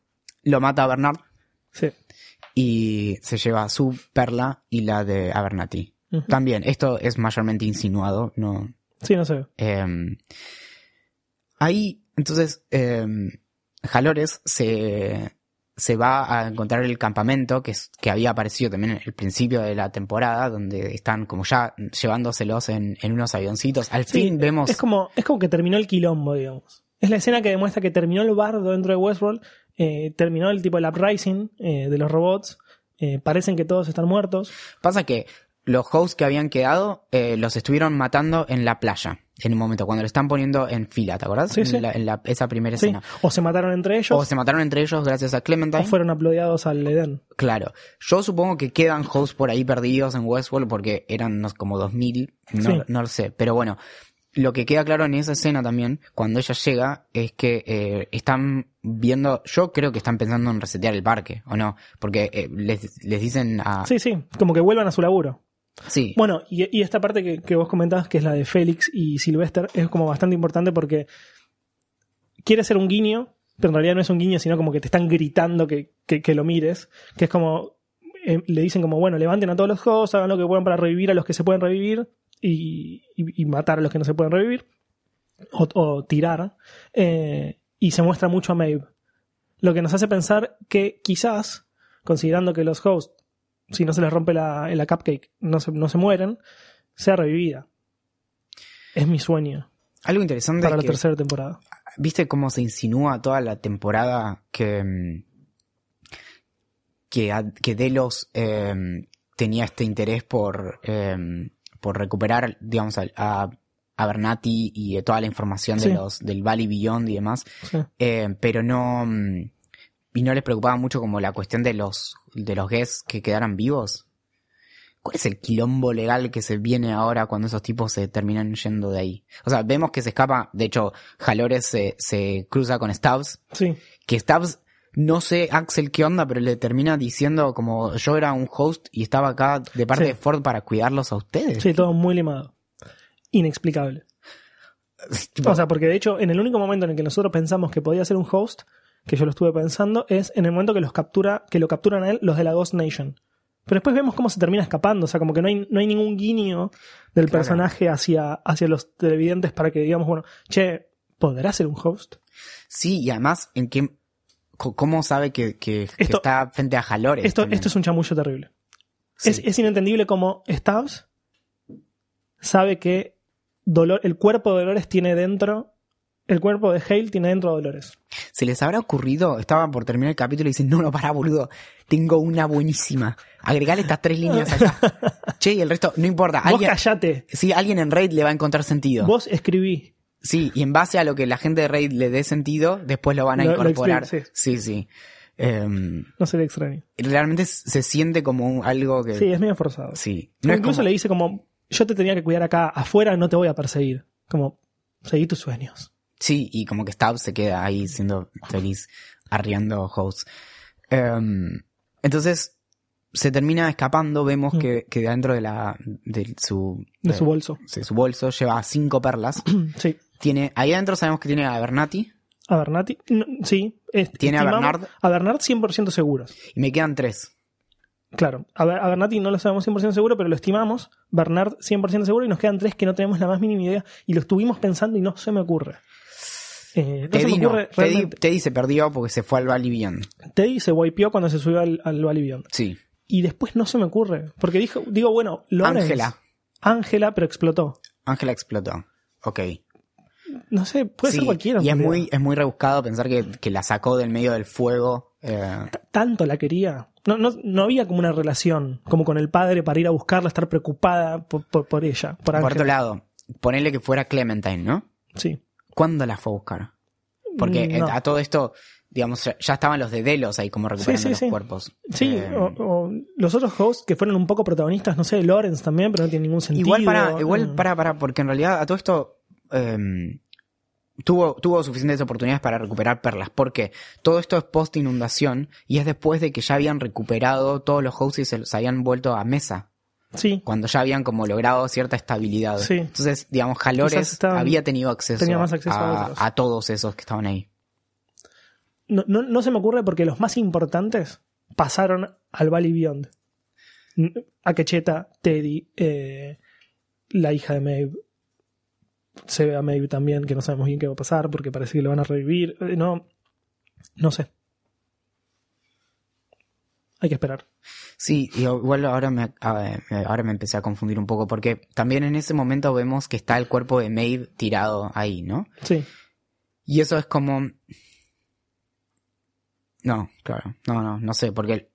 lo mata a Bernard Sí. y se lleva su perla y la de Abernathy. También, esto es mayormente insinuado, no. Sí, no sé. eh, ahí, entonces, eh, Jalores se, se va a encontrar el campamento que, es, que había aparecido también en el principio de la temporada, donde están como ya llevándoselos en, en unos avioncitos. Al Sí, fin vemos. Es como, es como que terminó el quilombo, digamos. Es la escena que demuestra que terminó el bardo dentro de Westworld, eh, terminó el tipo del uprising eh, de los robots, eh, parecen que todos están muertos. Pasa que los hosts que habían quedado eh, los estuvieron matando en la playa. En un momento, cuando lo están poniendo en fila, ¿te acordás? Sí, sí. En, la- en la- esa primera Sí. escena. O se mataron entre ellos, O se mataron entre ellos gracias a Clementine. o fueron uploadados al Edén. Claro. Yo supongo que quedan hosts por ahí perdidos en Westworld porque eran unos como 2000, no, Sí. no lo sé. Pero bueno, lo que queda claro en esa escena también, cuando ella llega, es que eh, están viendo, yo creo que están pensando en resetear el parque, ¿o no? Porque eh, les, les dicen a... Sí, sí, como que vuelvan a su laburo. Sí. Bueno, y, esta parte que, vos comentabas, que es la de Félix y Sylvester, es como bastante importante porque quiere ser un guiño, pero en realidad no es un guiño, sino como que te están gritando que, lo mires, que es como, eh, le dicen como, bueno, levanten a todos los hosts, hagan lo que puedan para revivir a los que se pueden revivir y, matar a los que no se pueden revivir, o, o tirar, eh, y se muestra mucho a Maeve. Lo que nos hace pensar que quizás, considerando que los hosts si no se les rompe la, la cupcake, no se, no se mueren, sea revivida. Es mi sueño Algo interesante para la que, tercera temporada. ¿viste cómo se insinúa toda la temporada que, mm, que, que Delos eh, tenía este interés por, eh, por recuperar, digamos, a, a, a Bernati y toda la información de los, del Valley Beyond y demás, Sí. eh, pero no, mm, y no les preocupaba mucho como la cuestión de los, de los guests que quedaran vivos. ¿Cuál es el quilombo legal que se viene ahora cuando esos tipos se terminan yendo de ahí? O sea, vemos que se escapa, de hecho, Jalores se, se cruza con Stubbs, Sí, que Stubbs, no sé Axel qué onda, pero le termina diciendo como yo era un host y estaba acá de parte Sí. de Ford para cuidarlos a ustedes. sí, todo muy limado. Inexplicable. O sea, porque de hecho, en el único momento en el que nosotros pensamos que podía ser un host, que yo lo estuve pensando, es en el momento que los captura, que lo capturan a él los de la Ghost Nation. Pero después vemos cómo se termina escapando, o sea, como que no hay, no hay ningún guiño del Claro. personaje hacia, hacia los televidentes para que digamos, bueno, che, ¿podrá ser un host? sí, y además, ¿en qué, ¿cómo sabe que, que- que Esto- está frente a Jalores? Esto, también? esto es un chamullo terrible. Sí. Es, es inentendible cómo Stubbs sabe que Dolor, el cuerpo de Dolores tiene dentro. El cuerpo de Hale tiene dentro a Dolores. ¿Se les habrá ocurrido? Estaba por terminar el capítulo y dicen, no, no, pará, boludo. Tengo una buenísima. Agregale estas tres líneas acá. che, y el resto, no importa. Vos Alguien, callate. sí, alguien en Raid le va a encontrar sentido. Vos escribí. Sí, y en base a lo que la gente de Raid le dé sentido, después lo van a Lo- lo incorporar. explico, sí, sí. Em, No sería extraño. realmente se siente como un- algo que... Sí, es medio forzado. sí. No Incluso como- le dice como, yo te tenía que cuidar acá, afuera no te voy a perseguir. Como, seguí tus sueños. Sí, y como que Stubbs se queda ahí siendo feliz, arriando hosts. Em, entonces, se termina escapando, vemos Mm. que, que dentro de la de su, De su bolso. de su bolso lleva cinco perlas. Sí. Tiene, ahí adentro sabemos que tiene a Bernati A Bernati. no, sí. es- Tiene a Bernard. A Bernard 100% seguros. y me quedan tres. Claro, a, a Bernati no lo sabemos 100% seguro, pero lo estimamos. Bernard 100% seguro y nos quedan tres que no tenemos la más mínima idea y lo estuvimos pensando y no se me ocurre. Eh, no Teddy no. se perdió porque se fue al Valley Beyond. Teddy se wipeó cuando se subió al, al Valley Beyond. Sí. Y después no se me ocurre. Porque dijo, digo, bueno, Lawrence. Ángela. Ángela, pero explotó. Ángela explotó. Ok. No sé, puede Sí, ser cualquiera. Y es realidad. muy, es muy rebuscado pensar que, que la sacó del medio del fuego. eh, Tanto la quería. No, no, no había como una relación, como con el padre para ir a buscarla, estar preocupada por, por, por ella, por por otro lado, ponerle que fuera Clementine, ¿no? Sí. ¿Cuándo la fue a buscar? Porque no. eh, a todo esto, digamos, ya, estaban los de Delos ahí como recuperando sí, los sí. cuerpos. Sí, Eh, o, o los otros hosts que fueron un poco protagonistas, no sé, Lawrence también, pero no tiene ningún sentido. igual para, igual para, para, porque en realidad a todo esto em, tuvo, tuvo suficientes oportunidades para recuperar perlas, porque todo esto es post inundación y es después de que ya habían recuperado todos los hosts y se los habían vuelto a mesa. Sí, cuando ya habían como logrado cierta estabilidad. Sí. Entonces, digamos, Jalores estaban- había tenido acceso, tenía más acceso a a, a todos esos que estaban ahí. no, no, no se me ocurre porque los más importantes pasaron al Valley Beyond. N- Akecheta, Teddy, eh, la hija de Maeve. Se ve a Maeve también, que no sabemos bien qué va a pasar porque parece que lo van a revivir. Eh, no, no sé. Hay que esperar. Sí, y igual ahora me, me- ahora me empecé a confundir un poco, porque también en ese momento vemos que está el cuerpo de Maeve tirado ahí, ¿no? Sí, Y eso es como... No, claro, no, no, no sé, porque el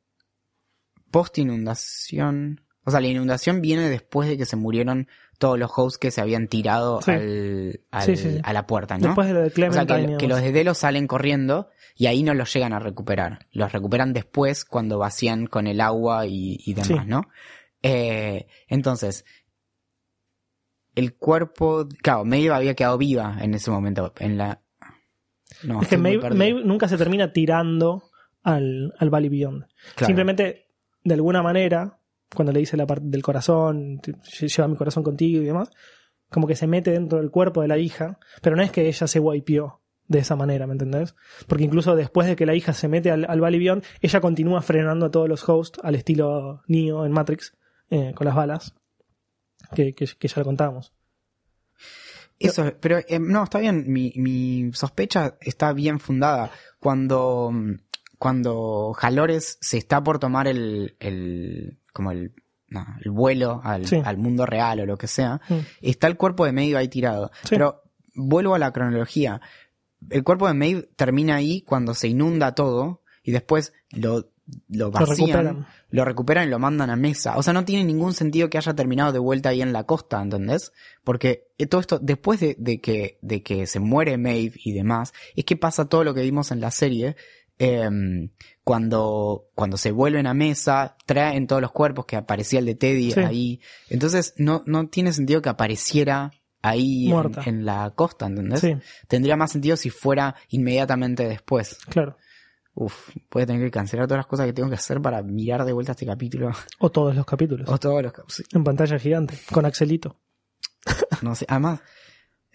post inundación... O sea, la inundación viene después de que se murieron todos los hosts que se habían tirado Sí. al, al- Sí, sí, sí. a la puerta, ¿no? después de lo de O sea, Clementine. que, los de Delos salen corriendo y ahí no los llegan a recuperar. Los recuperan después cuando vacían con el agua y, y demás. ¿no? Eh, entonces, el cuerpo... Claro, Maeve había quedado viva en ese momento. En la... No, es que Maeve, nunca se termina tirando al, al Valley Beyond. Claro. Simplemente, de alguna manera, cuando le dice la parte del corazón, lleva mi corazón contigo y demás, como que se mete dentro del cuerpo de la hija, pero no es que ella se wipeó de esa manera, ¿me entendés? Porque incluso después de que la hija se mete al, al ella continúa frenando a todos los hosts al estilo Neo en Matrix, eh, con las balas, que, que, ya lo contábamos. Eso, pero eh, no, está bien. Mi, mi sospecha está bien fundada. Cuando, cuando Jalores se está por tomar el como el, no, el vuelo al, Sí. al mundo real o lo que sea, Mm. está el cuerpo de Maeve ahí tirado. Sí. Pero vuelvo a la cronología. El cuerpo de Maeve termina ahí cuando se inunda todo y después lo, lo vacían, recuperan. lo recuperan y lo mandan a mesa. O sea, no tiene ningún sentido que haya terminado de vuelta ahí en la costa, ¿entendés? Porque eh, todo esto, después de, de que, de que se muere Maeve y demás, es que pasa todo lo que vimos en la serie. em, cuando, cuando se vuelven a mesa, traen todos los cuerpos que aparecía el de Teddy Sí. ahí. Entonces, no, no tiene sentido que apareciera ahí en, la costa, ¿entendés? Sí, Tendría más sentido si fuera inmediatamente después. claro. Uf, voy a tener que cancelar todas las cosas que tengo que hacer para mirar de vuelta este capítulo. O todos los capítulos. O todos los sí, En pantalla gigante, con Axelito. No sé, además,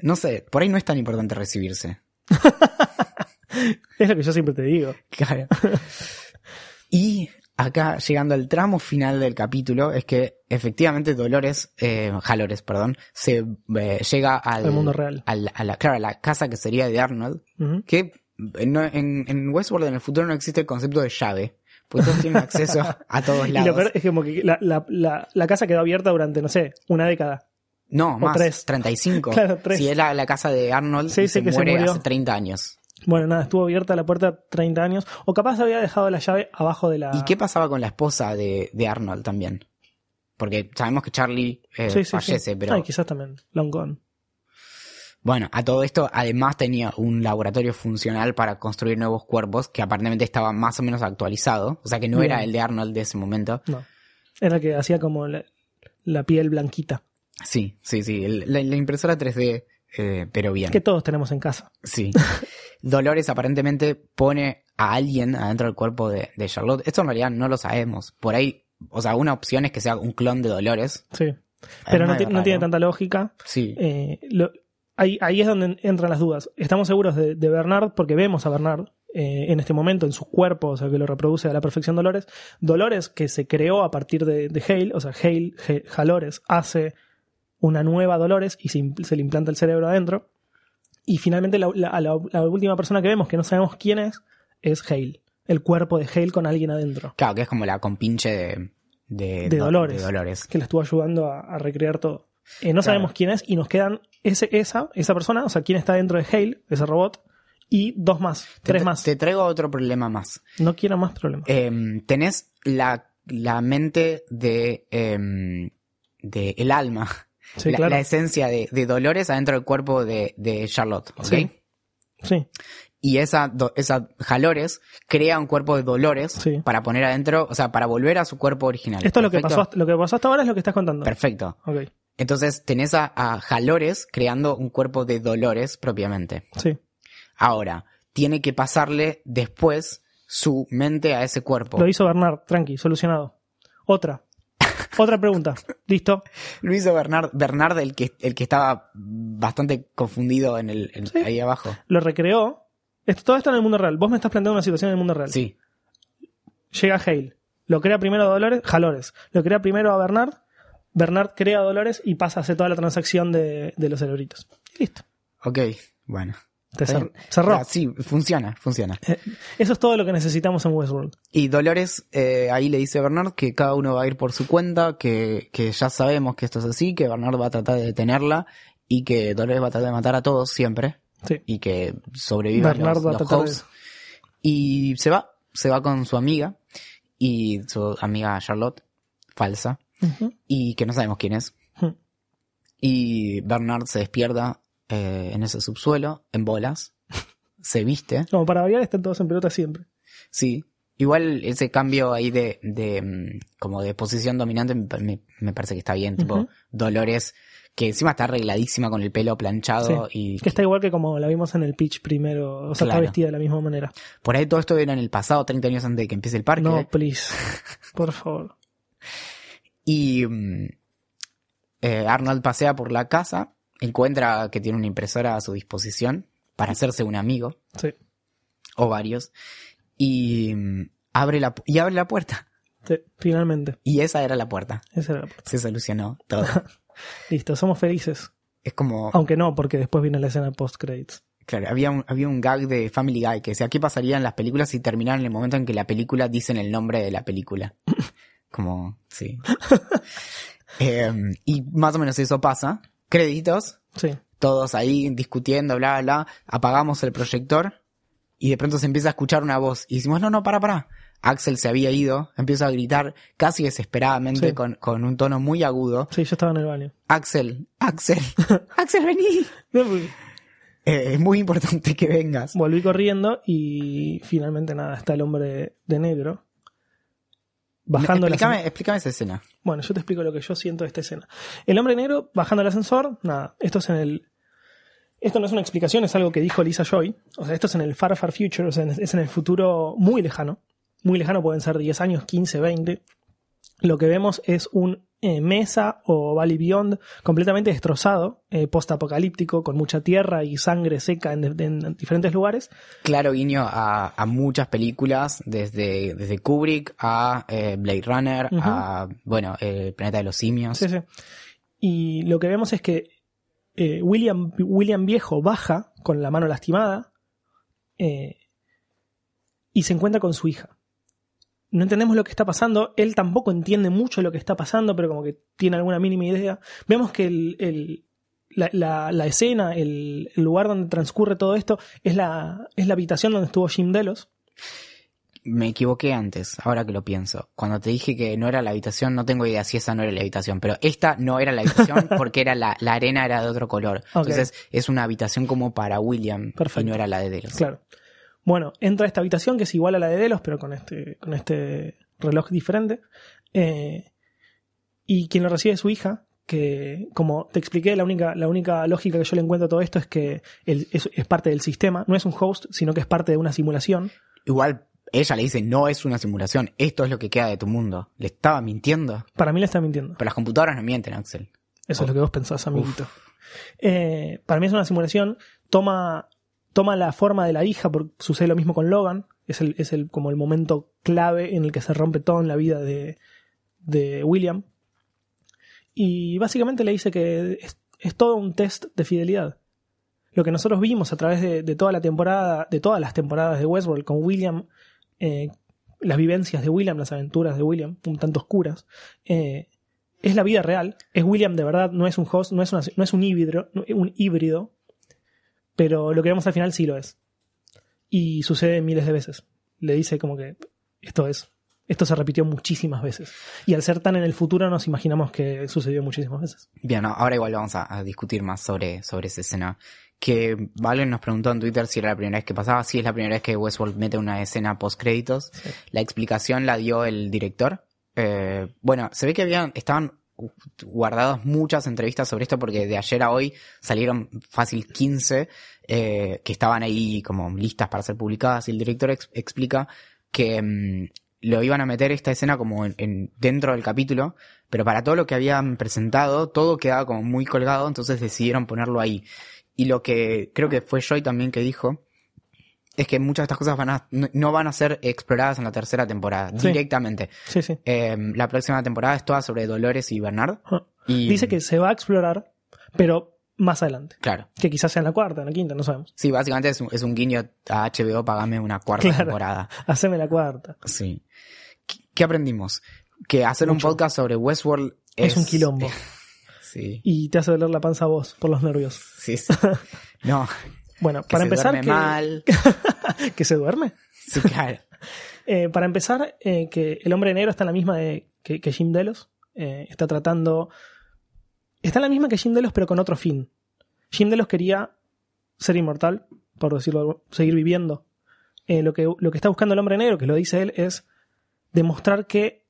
no sé, por ahí no es tan importante recibirse. Es lo que yo siempre te digo. Claro. y acá, llegando al tramo final del capítulo, es que efectivamente Dolores, eh, Jalores, perdón, se eh, llega al, Al mundo real. al- a la, claro, a la casa que sería de Arnold, que no- en, en Westworld en el futuro no existe el concepto de llave, porque todos tienen acceso a todos Y lados. lo peor es como que la, la, la, casa quedó abierta durante, no sé, una década. No, más, tres. 35. Claro, tres. Si es la, la casa de Arnold Sí, y sí, se que se muere murió. hace 30 años. Bueno, nada, estuvo abierta la puerta 30 años. O capaz había dejado la llave abajo de la... ¿Y qué pasaba con la esposa de, de Arnold también? Porque sabemos que Charlie eh, Sí, sí, sí. fallece, pero Ay, quizás también. Long gone. bueno, a todo esto además tenía un laboratorio funcional para construir nuevos cuerpos que aparentemente estaba más o menos actualizado, o sea que no Bien. era el de Arnold de ese momento. No. Era que hacía como la, la piel blanquita. Sí, sí, sí, el- la, la impresora 3D, eh, pero bien. Que todos tenemos en casa. Sí. Dolores aparentemente pone a alguien adentro del cuerpo de, de Charlotte. Esto en realidad no lo sabemos. Por ahí, o sea, una opción es que sea un clon de Dolores. Sí. Pero no, tiene tanta lógica. Sí. Eh, lo- ahí, ahí es donde entran las dudas. Estamos seguros de, de Bernard porque vemos a Bernard eh, en este momento en su cuerpo, o sea, que lo reproduce a la perfección Dolores. Dolores que se creó a partir de, de Hale, o sea, Hale, Jalores, hace una nueva Dolores y se, se le implanta el cerebro adentro. Y finalmente la, la- la- la última persona que vemos, que no sabemos quién es, es Hale. el cuerpo de Hale con alguien adentro, Claro, que es como la compinche de, de, De Do- Dolores. de Dolores. que le estuvo ayudando a, a recrear todo. Eh, no sabemos quién es y nos quedan ese, esa, esa persona, o sea, quién está dentro de Hale, ese robot, y dos más, tres te- más. Te traigo otro problema más. No quiero más problemas. Em, tenés la, la mente de, em, de el alma, sí, la, claro. la esencia de, de Dolores adentro del cuerpo de, de Charlotte, ¿ok? Sí. Sí, Y esa, do- esa Jalores crea un cuerpo de Dolores Sí. para poner adentro, o sea, para volver a su cuerpo original. esto es lo que, pasó, lo que pasó hasta ahora es lo que estás contando. Perfecto. Ok, Entonces tenés a, a Jalores creando un cuerpo de Dolores propiamente. sí. Ahora, tiene que pasarle después su mente a ese cuerpo. Lo hizo Bernard, tranqui, solucionado. Otra. Otra pregunta. Listo. Lo hizo Bernard, Bernard el que, el que estaba bastante confundido en el, en- Sí. ahí abajo. Lo recreó. Esto, todo esto en el mundo real. Vos me estás planteando una situación en el mundo real. Sí, Llega Hale. Lo crea primero a Dolores, Jalores. Lo crea primero a Bernard. Bernard crea a Dolores y pasa a hacer toda la transacción de, de los cerebritos. Y listo. ok, bueno. Te cer- cerró. Ah, sí, funciona, funciona. Eh, Eso es todo lo que necesitamos en Westworld. Y Dolores eh, ahí le dice a Bernard que cada uno va a ir por su cuenta, que, que ya sabemos que esto es así, que Bernard va a tratar de detenerla y que Dolores va a tratar de matar a todos siempre Sí. y que sobrevivan Bernard los, va a los tratar de- hosts. Y se va, se va con su amiga y su amiga Charlotte, falsa, y que no sabemos quién es. Y Bernard se despierta eh, en ese subsuelo, en bolas, se viste, Como para variar, están todos en pelota siempre. sí. Igual ese cambio ahí de, de mm, como de posición dominante me, me- parece que está bien, tipo. Dolores, que encima está arregladísima con el pelo planchado y Que está igual que como la vimos en el pitch primero. O sea, está vestida de la misma manera. por ahí todo esto era en el pasado, 30 años antes de que empiece el parque. No, please. Por favor. Y mm, eh, Arnold pasea por la casa, encuentra que tiene una impresora a su disposición para hacerse un amigo, Sí. o varios, y mm, abre la, y abre la puerta. Sí, finalmente. Y esa era la puerta. Esa era la puerta. Se solucionó todo. Listo, somos felices. es como, Aunque no, porque después viene la escena post-credits. claro, había un, había un gag de Family Guy que decía, ¿qué pasaría en las películas si terminaran en el momento en que la película dicen el nombre de la película? Como, sí. Em, y más o menos eso pasa. Créditos, Sí. todos ahí discutiendo, bla, bla, apagamos el proyector y de pronto se empieza a escuchar una voz y decimos, no, no, para, para. Axel se había ido, empieza a gritar casi desesperadamente Sí. con, con un tono muy agudo. Sí, yo estaba en el baño. Axel, Axel, Axel, vení. No, porque Eh, es muy importante que vengas. Volví corriendo y finalmente nada, está el hombre de negro. Bajando explícame, explícame esa escena. Bueno, yo te explico lo que yo siento de esta escena. El hombre negro bajando el ascensor, nada, esto es en el. Esto no es una explicación, es algo que dijo Lisa Joy. O sea, esto es en el far, far future, o sea, es en el futuro muy lejano. Muy lejano, pueden ser 10 años, 15, 20. Lo que vemos es un eh, Mesa o Valley Beyond completamente destrozado, eh, post-apocalíptico, con mucha tierra y sangre seca en, en diferentes lugares. Claro guiño a, a muchas películas, desde, desde Kubrick a eh, Blade Runner, a, bueno, El Planeta de los Simios. Sí, sí. Y lo que vemos es que eh, William, William Viejo baja con la mano lastimada y se encuentra con su hija. No entendemos lo que está pasando, él tampoco entiende mucho lo que está pasando, pero como que tiene alguna mínima idea. Vemos que el, el- la, la- la escena, el, el lugar donde transcurre todo esto, es la, es la habitación donde estuvo Jim Delos. Me equivoqué antes, ahora que lo pienso. Cuando te dije que no era la habitación, no tengo idea si esa no era la habitación, pero esta no era la habitación porque era la, la arena era de otro color. Entonces es una habitación como para William Perfecto. y no era la de Delos. Claro. Bueno, entra a esta habitación que es igual a la de Delos, pero con este, con este reloj diferente. Eh, y quien lo recibe es su hija, que como te expliqué, la única, la única lógica que yo le encuentro a todo esto es que él es, es parte del sistema, no es un host, sino que es parte de una simulación. Igual ella le dice, no es una simulación, esto es lo que queda de tu mundo. Le estaba mintiendo. Para mí le está mintiendo. Pero las computadoras no mienten, Axel. Eso es lo que vos pensás, amiguito. Eh, para mí es una simulación. Toma, toma la forma de la hija, porque sucede lo mismo con Logan. Es, el, es el, como el momento clave en el que se rompe todo en la vida de, de William. Y básicamente le dice que es, es todo un test de fidelidad. Lo que nosotros vimos a través de, de toda la temporada, de todas las temporadas de Westworld con William eh, las vivencias de William, las aventuras de William, un tanto oscuras, eh, es la vida real. Es William de verdad, no es un host, no es, una- no es un híbrido, un híbrido, pero lo que vemos al final sí lo es. Y sucede miles de veces. Le dice como que esto es. Esto se repitió muchísimas veces. Y al ser tan en el futuro nos imaginamos que sucedió muchísimas veces. Bien, ahora igual vamos a, a discutir más sobre, sobre esa escena. Que Valen nos preguntó en Twitter si era la primera vez que pasaba. Sí, es la primera vez que Westworld mete una escena post créditos. La explicación la dio el director. Eh, bueno, se ve que habían, estaban guardadas muchas entrevistas sobre esto porque de ayer a hoy salieron fácil 15 eh, que estaban ahí como listas para ser publicadas y el director ex- explica que mm, lo iban a meter esta escena como en, en- dentro del capítulo, pero para todo lo que habían presentado todo quedaba como muy colgado, entonces decidieron ponerlo ahí. Y lo que creo que fue Joy también que dijo es que muchas de estas cosas van a, no, van a ser exploradas en la tercera temporada Sí. directamente. Sí, sí. Eh, la próxima temporada es toda sobre Dolores y Bernard. Y, Dice que se va a explorar, pero más adelante. Claro. Que quizás sea en la cuarta, en la quinta, no sabemos. Sí, básicamente es un, es un guiño a HBO, pagame una cuarta Claro. temporada. Haceme la cuarta. Sí. ¿Qué, qué aprendimos? Que hacer Mucho. un podcast sobre Westworld es, Es, un quilombo. Sí, Y te hace doler la panza a vos por los nervios. sí, sí. No, Bueno, que para se empezar, duerme que, mal. que se duerme. Sí, claro. Eh, para empezar, eh, que el hombre negro está en la misma de- que, que Jim Delos. Eh, está tratando. Está en la misma que Jim Delos, pero con otro fin. Jim Delos quería ser inmortal, por decirlo, seguir viviendo. Lo, que, lo que está buscando el hombre negro, que lo dice él, es demostrar que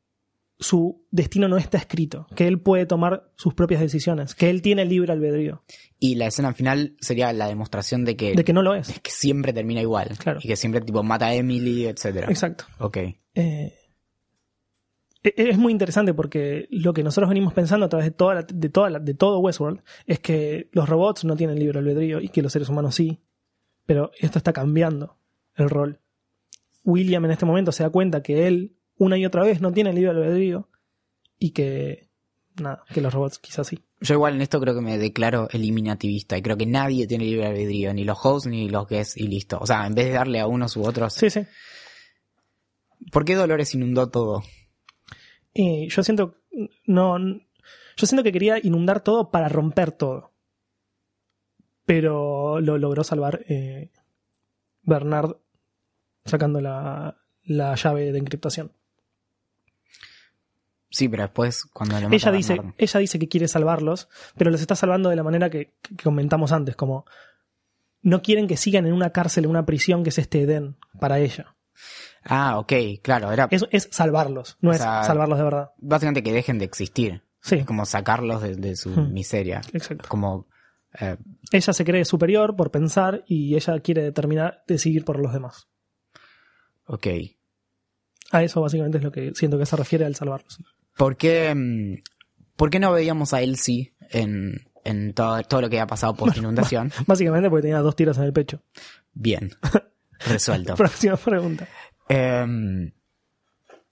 su destino no está escrito, que él puede tomar sus propias decisiones, que él tiene libre albedrío, Y la escena final sería la demostración de que, de que no lo es. que siempre termina igual. Claro. Y que siempre tipo mata a Emily, etcétera. Exacto. Ok. Eh, e- es muy interesante porque lo que nosotros venimos pensando a través de toda la- de toda la- de todo Westworld es que los robots no tienen libre albedrío y que los seres humanos sí. Pero esto está cambiando el rol. William en este momento se da cuenta que él una y otra vez no tiene libre albedrío y que nada, que los robots quizás sí. Yo igual en esto creo que me declaro eliminativista y creo que nadie tiene libre albedrío, ni los hosts ni los guests y listo. O sea, en vez de darle a unos u otros, Sí, sí. ¿por qué Dolores inundó todo? Y yo siento no yo siento que quería inundar todo para romper todo. Pero lo logró salvar eh, Bernard sacando la, la llave de encriptación. Sí, pero después cuando mata Ella dice, ella dice que quiere salvarlos, pero los está salvando de la manera que, que comentamos antes, como no quieren que sigan en una cárcel, en una prisión que es este Edén para ella. Ah, ok, claro, era Es, es salvarlos, no O es salvarlos de verdad. básicamente que dejen de existir. Sí, Como sacarlos de, de su Hmm. miseria. exacto. Como, eh, Ella se cree superior por pensar y ella quiere determinar, decidir por los demás. ok. A eso básicamente es lo que siento que se refiere al salvarlos. ¿Por qué, mm, ¿por qué no veíamos a Elsie en, en todo, todo lo que había pasado post inundación? Básicamente porque tenía dos tiros en el pecho. Bien, resuelto. Próxima pregunta. Em,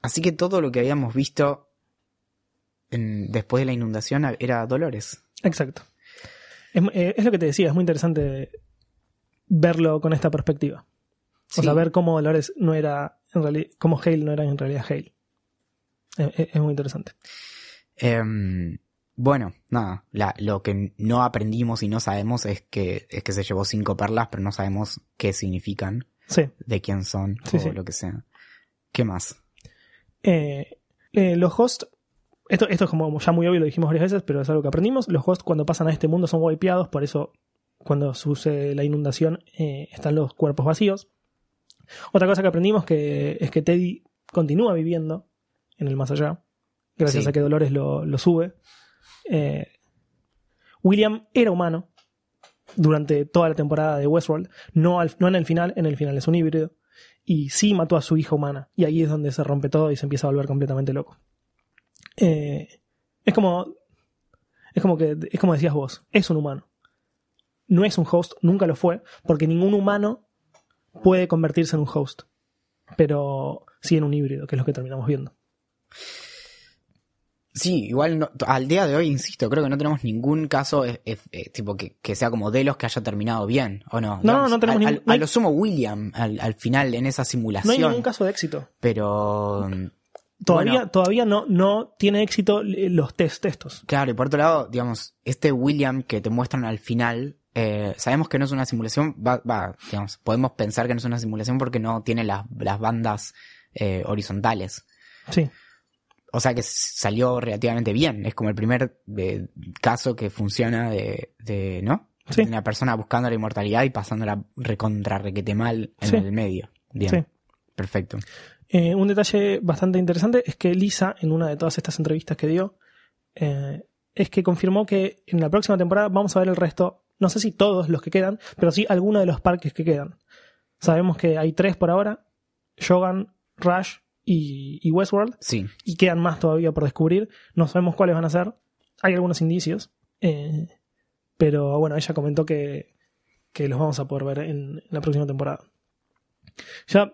así que todo lo que habíamos visto en- después de la inundación era Dolores. Exacto. Es, eh, es lo que te decía, es muy interesante verlo con esta perspectiva. O Sí. sea, ver cómo Dolores no era, en realidad, cómo Hale no era en realidad Hale. Es, muy interesante. Em, bueno, nada, la- lo que no aprendimos y no sabemos es que, es que se llevó cinco perlas, pero no sabemos qué significan, Sí. de quién son Sí, o sí. lo que sea. ¿Qué más? Eh, eh, los hosts, esto, esto es como ya muy obvio, lo dijimos varias veces, pero es algo que aprendimos. Los hosts cuando pasan a este mundo son wipeados, por eso cuando sucede la inundación eh, están los cuerpos vacíos. Otra cosa que aprendimos que, es que Teddy continúa viviendo en el más allá, gracias Sí. a que Dolores lo, lo sube. Eh, William era humano durante toda la temporada de Westworld, no, al- no en el final, en el final es un híbrido y sí mató a su hija humana. Y ahí es donde se rompe todo y se empieza a volver completamente loco. Eh, es como. Es como que. Es como decías vos. Es un humano. No es un host, nunca lo fue, porque ningún humano puede convertirse en un host. Pero sí en un híbrido, que es lo que terminamos viendo. Sí, igual no- al día de hoy, insisto, creo que no tenemos ningún caso eh, eh, eh, tipo que, que sea como de los que haya terminado bien, ¿o no? No, no tenemos al- ningún- al- no A lo sumo William al, al final en esa No hay simulación. ningún caso de éxito. Pero Todavía, Bueno. todavía no, no tiene éxito los test estos. claro, y por otro lado, digamos, este William que te muestran al final, eh, sabemos que no es una simulación, va, va, digamos, podemos pensar que no es una simulación porque no tiene las, las bandas eh, horizontales. Sí. O sea que salió relativamente bien. Es como el primer eh, caso que funciona de, de ¿no? Sí. Una persona buscando la inmortalidad y pasándola recontra requete mal en Sí. el medio. Bien. Sí. Perfecto. Eh, un detalle bastante interesante es que Lisa, en una de todas estas entrevistas que dio, eh, es que confirmó que en la próxima temporada vamos a ver el resto, no sé si todos los que quedan, pero sí algunos de los parques que quedan. Sabemos que hay tres por ahora, Shogun, Rush y, y Westworld, Sí. y quedan más todavía por descubrir. No sabemos cuáles van a ser. Hay algunos indicios, eh, pero bueno, ella comentó que, que los vamos a poder ver en, en la próxima temporada. Ya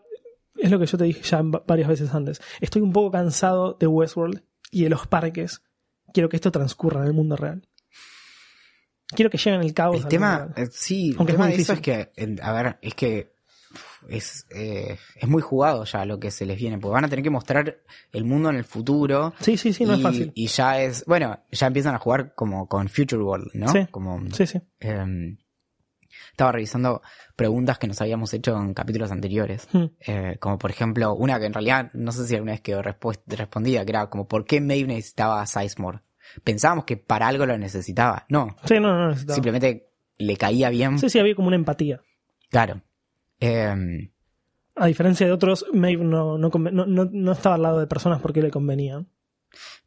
es lo que yo te dije ya va- varias veces antes. Estoy un poco cansado de Westworld y de los parques. Quiero que esto transcurra en el mundo real. Quiero que lleguen el caos. El al tema, mundo real. eh, sí, el Aunque es tema muy de eso es que, a ver, es que es, eh, es muy jugado ya lo que se les viene, porque van a tener que mostrar el mundo en el futuro. Sí, sí, sí, no y, es fácil. y ya es, bueno, ya empiezan a jugar como con Future World, ¿no? Sí. Como, Sí, sí. eh, estaba revisando preguntas que nos habíamos hecho en capítulos anteriores. Hmm. Eh, como por ejemplo, una que en realidad no sé si alguna vez quedó respondida, que era como ¿por qué Maeve necesitaba a Sizemore? Pensábamos que para algo lo necesitaba. No, Sí, no, no necesitaba. simplemente le caía bien. Sí, sí, había como una empatía. Claro. Eh, A diferencia de otros, Maeve no, no, no- no estaba al lado de personas porque le convenían,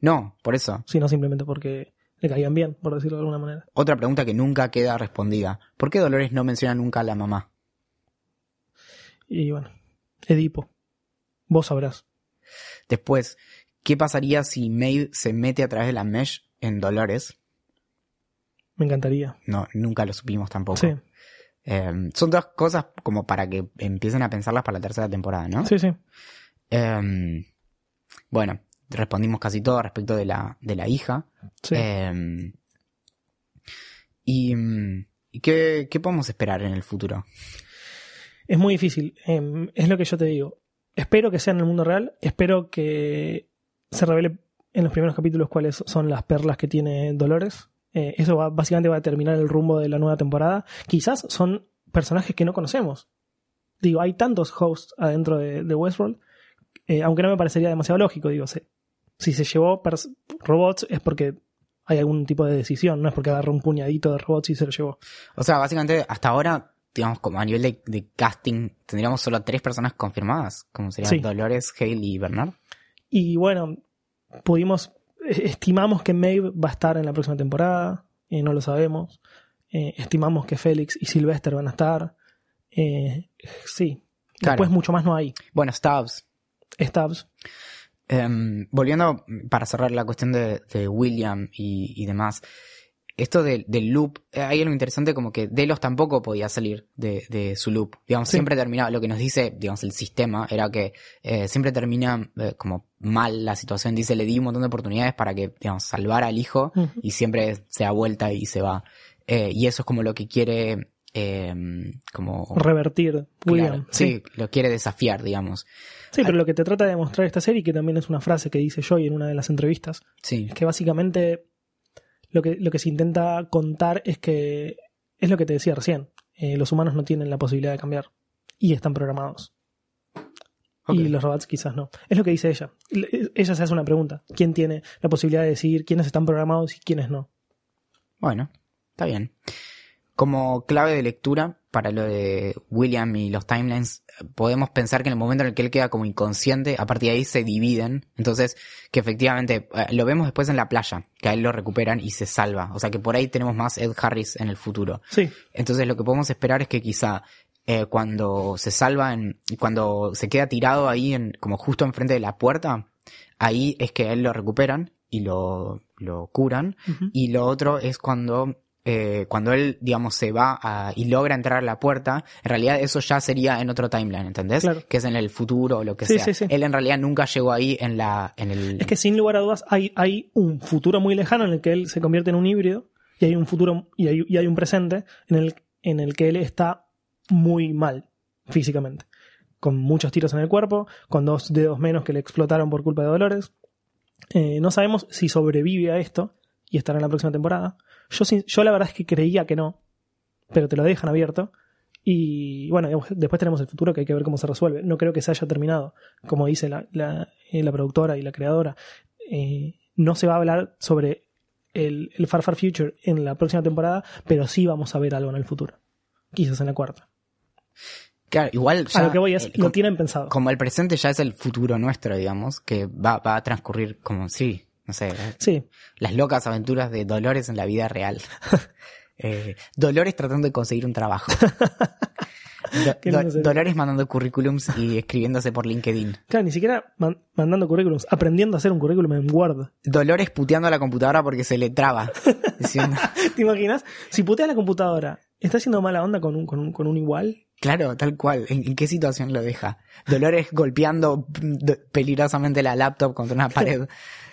no, por eso. sino simplemente porque le caían bien, por decirlo de alguna manera. Otra pregunta que nunca queda respondida. ¿Por qué Dolores no menciona nunca a la mamá? Y bueno, Edipo, vos sabrás. Después, ¿qué pasaría si Maeve se mete a través de la mesh en Dolores? Me encantaría. No, nunca lo supimos tampoco. Sí, Eh, son dos cosas como para que empiecen a pensarlas para la tercera temporada, ¿no? sí, sí. Eh, bueno, respondimos casi todo respecto de la, de la hija. sí. Eh, y mm, ¿y qué, qué podemos esperar en el futuro? Es muy difícil. em, es lo que yo te digo. Espero que sea en el mundo real. Espero que se revele en los primeros capítulos cuáles son las perlas que tiene Dolores. Eh, eso va, básicamente va a determinar el rumbo de la nueva temporada. Quizás son personajes que no conocemos. Digo, hay tantos hosts adentro de, de Westworld, eh, aunque no me parecería demasiado lógico. Digo, se- si se llevó robots es porque hay algún tipo de decisión, no es porque agarró un puñadito de robots y se lo llevó. O sea, básicamente hasta ahora, digamos, como a nivel de, de casting, tendríamos solo tres personas confirmadas, como serían Sí. Dolores, Hale y Bernard. Y bueno, pudimos, estimamos que Maeve va a estar en la próxima temporada, eh, no lo sabemos. Eh, estimamos que Félix y Sylvester van a estar. Eh, sí. Claro. Después mucho más no hay. Bueno, Stubbs. Stabs. Em, volviendo para cerrar la cuestión de, de William y, y demás. Esto de- del loop, eh, hay algo interesante como que Delos tampoco podía salir de, de su loop. Digamos, Sí. siempre terminaba, lo que nos dice, digamos, el sistema era que eh, siempre termina eh, como mal la situación. Dice, le di un montón de oportunidades para que, digamos, salvara al hijo y siempre se da vuelta y se va. Eh, y eso es como lo que quiere, em, como... Revertir. Claro, sí, lo quiere desafiar, digamos. Sí, pero lo que te trata de demostrar esta serie, que también es una frase que dice Joy en una de las entrevistas, Sí, es que básicamente lo que, lo que se intenta contar es que es lo que te decía recién. eh, los humanos no tienen la posibilidad de cambiar y están programados. Y los robots quizás no. Es lo que dice ella. Le- Ella se hace una pregunta. ¿Quién tiene la posibilidad de decidir quiénes están programados y quiénes no? Bueno, está bien. Como clave de lectura para lo de William y los timelines, podemos pensar que en el momento en el que él queda como inconsciente, a partir de ahí se dividen. Entonces, que efectivamente eh, lo vemos después en la playa, que a él lo recuperan y se salva. O sea que por ahí tenemos más Ed Harris en el futuro. Sí, Entonces lo que podemos esperar es que quizá eh, cuando se salva, en, cuando se queda tirado ahí, en, como justo enfrente de la puerta, ahí es que a él lo recuperan y lo, lo curan. Y lo otro es cuando eh, cuando él, digamos, se va a- y logra entrar a la puerta, en realidad eso ya sería en otro timeline, ¿entendés? Claro. Que es en el futuro o lo que Sí, sea. sí, sí. Él en realidad nunca llegó ahí en la, en el... Es que sin lugar a dudas hay, hay un futuro muy lejano en el que él se convierte en un híbrido y hay un futuro y hay, y hay un presente en el, en el que él está muy mal físicamente. Con muchos tiros en el cuerpo, con dos dedos menos que le explotaron por culpa de Dolores. Eh, no sabemos si sobrevive a esto y estará en la próxima temporada. Yo, yo la verdad es que creía que no, pero te lo dejan abierto. Y bueno, después tenemos el futuro que hay que ver cómo se resuelve. No creo que se haya terminado, como dice la, la, eh, la productora y la creadora. Eh, no se va a hablar sobre el, el Far Far Future en la próxima temporada, pero sí vamos a ver algo en el futuro. Quizás en la cuarta. Claro, igual ya... a lo que voy es, eh, lo como- tienen pensado. como el presente ya es el futuro nuestro, digamos, que va, va a transcurrir como, sí, no sé, Sí, las locas aventuras de Dolores en la vida real. Eh, Dolores tratando de conseguir un trabajo. Do- Do-. Dolores mandando currículums y escribiéndose por LinkedIn. claro, ni siquiera man- mandando currículums, aprendiendo a hacer un currículum en Word. Dolores puteando a la computadora porque se le traba. Diciendo, ¿Te imaginas? Si puteas la computadora, ¿está haciendo mala onda con un, con un, con un igual? Claro, tal cual. ¿En, en qué situación lo deja? Dolores golpeando peligrosamente la laptop contra una pared.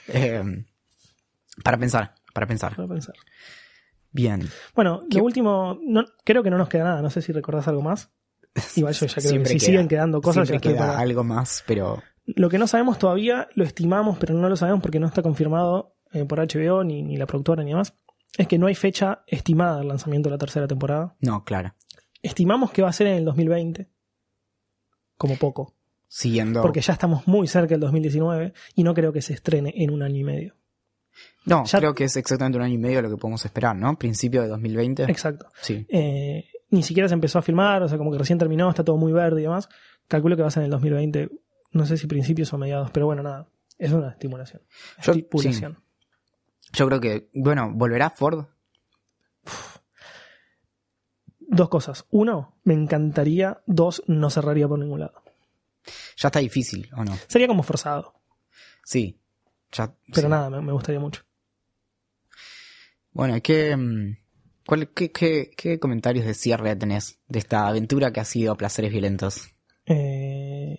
Eh, para pensar, para pensar. Para pensar. Bien. Bueno, ¿Qué- lo último, no, creo que no nos queda nada. No sé si recordás algo más. Igual yo ya creo que si queda- siguen quedando cosas, Siempre queda para- algo más, pero Lo que no sabemos todavía, lo estimamos, pero no lo sabemos porque no está confirmado eh, por HBO ni, ni la productora ni demás. Es que no hay fecha estimada del lanzamiento de la tercera temporada. no, claro. Estimamos que va a ser en el 2020. Como poco. Siguiendo. Porque ya estamos muy cerca del 2019 y no creo que se estrene en un año y medio. No, Ya- creo que es exactamente un año y medio lo que podemos esperar, ¿no? Principio de 2020. Exacto. Sí. Eh, ni siquiera se empezó a filmar, o sea, como que recién terminó, está todo muy verde y demás. Calculo que va a ser en el 2020, no sé si principios o mediados, pero bueno, nada. Es una estimulación. Yo-. Yo creo que, bueno, ¿volverá Ford? Dos cosas. Uno, me encantaría. Dos, no cerraría por ningún lado. Ya está difícil, ¿o no? Sería como forzado, Sí. Ya, pero sí. nada, me, me gustaría mucho. Bueno, ¿qué, mm, cuál- qué, qué, qué comentarios de cierre tenés de esta aventura que ha sido Placeres Violentos? Eh,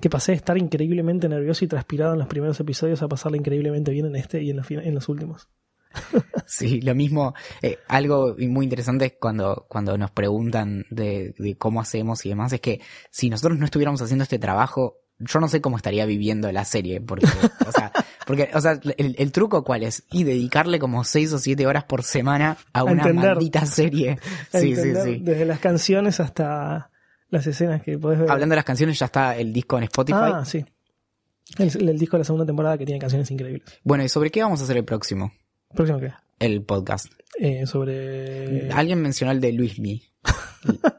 que pasé de estar increíblemente nervioso y transpirado en los primeros episodios a pasarla increíblemente bien en este y en los, en los últimos. Sí, lo mismo, eh, algo muy interesante es cuando, cuando nos preguntan de, de cómo hacemos y demás, es que si nosotros no estuviéramos haciendo este trabajo, yo no sé cómo estaría viviendo la serie, porque, o sea, porque, o sea, el, el truco cuál es, y dedicarle como seis o siete horas por semana a una entender. maldita serie. Sí, sí, sí. Desde las canciones hasta las escenas que podés ver. Hablando de las canciones, ya está el disco en Spotify. Ah, sí. El, el disco de la segunda temporada que tiene canciones increíbles. Bueno, ¿y sobre qué vamos a hacer el próximo? ¿Próximo qué? El podcast. Eh, sobre. Alguien mencionó el de Luismi.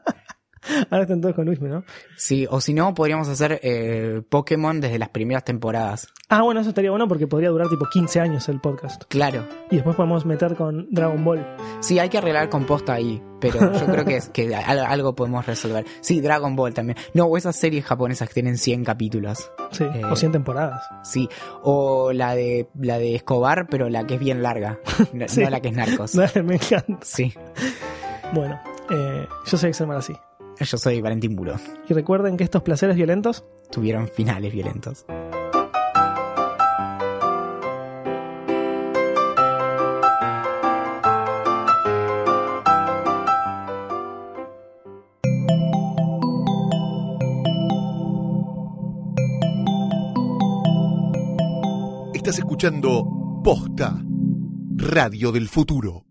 Ahora están todos con Luis, ¿no? Sí, o si no, podríamos hacer eh, Pokémon desde las primeras temporadas. Ah, bueno, eso estaría bueno porque podría durar tipo 15 años el podcast. Claro. Y después podemos meter con Dragon Ball. Sí, hay que arreglar composta ahí, pero yo creo que, es, que al- algo podemos resolver. Sí, Dragon Ball también. No, o esas series japonesas que tienen 100 capítulos. Sí, Eh. o 100 temporadas. Sí, o la de la de Escobar, pero la que es bien larga, no, Sí. no la que es Narcos. Dale, me encanta. Sí, Bueno, eh, yo soy Excel así. Yo soy Valentín Buro. Y recuerden que estos placeres violentos Tuvieron finales violentos. Estás escuchando Posta, Radio del Futuro.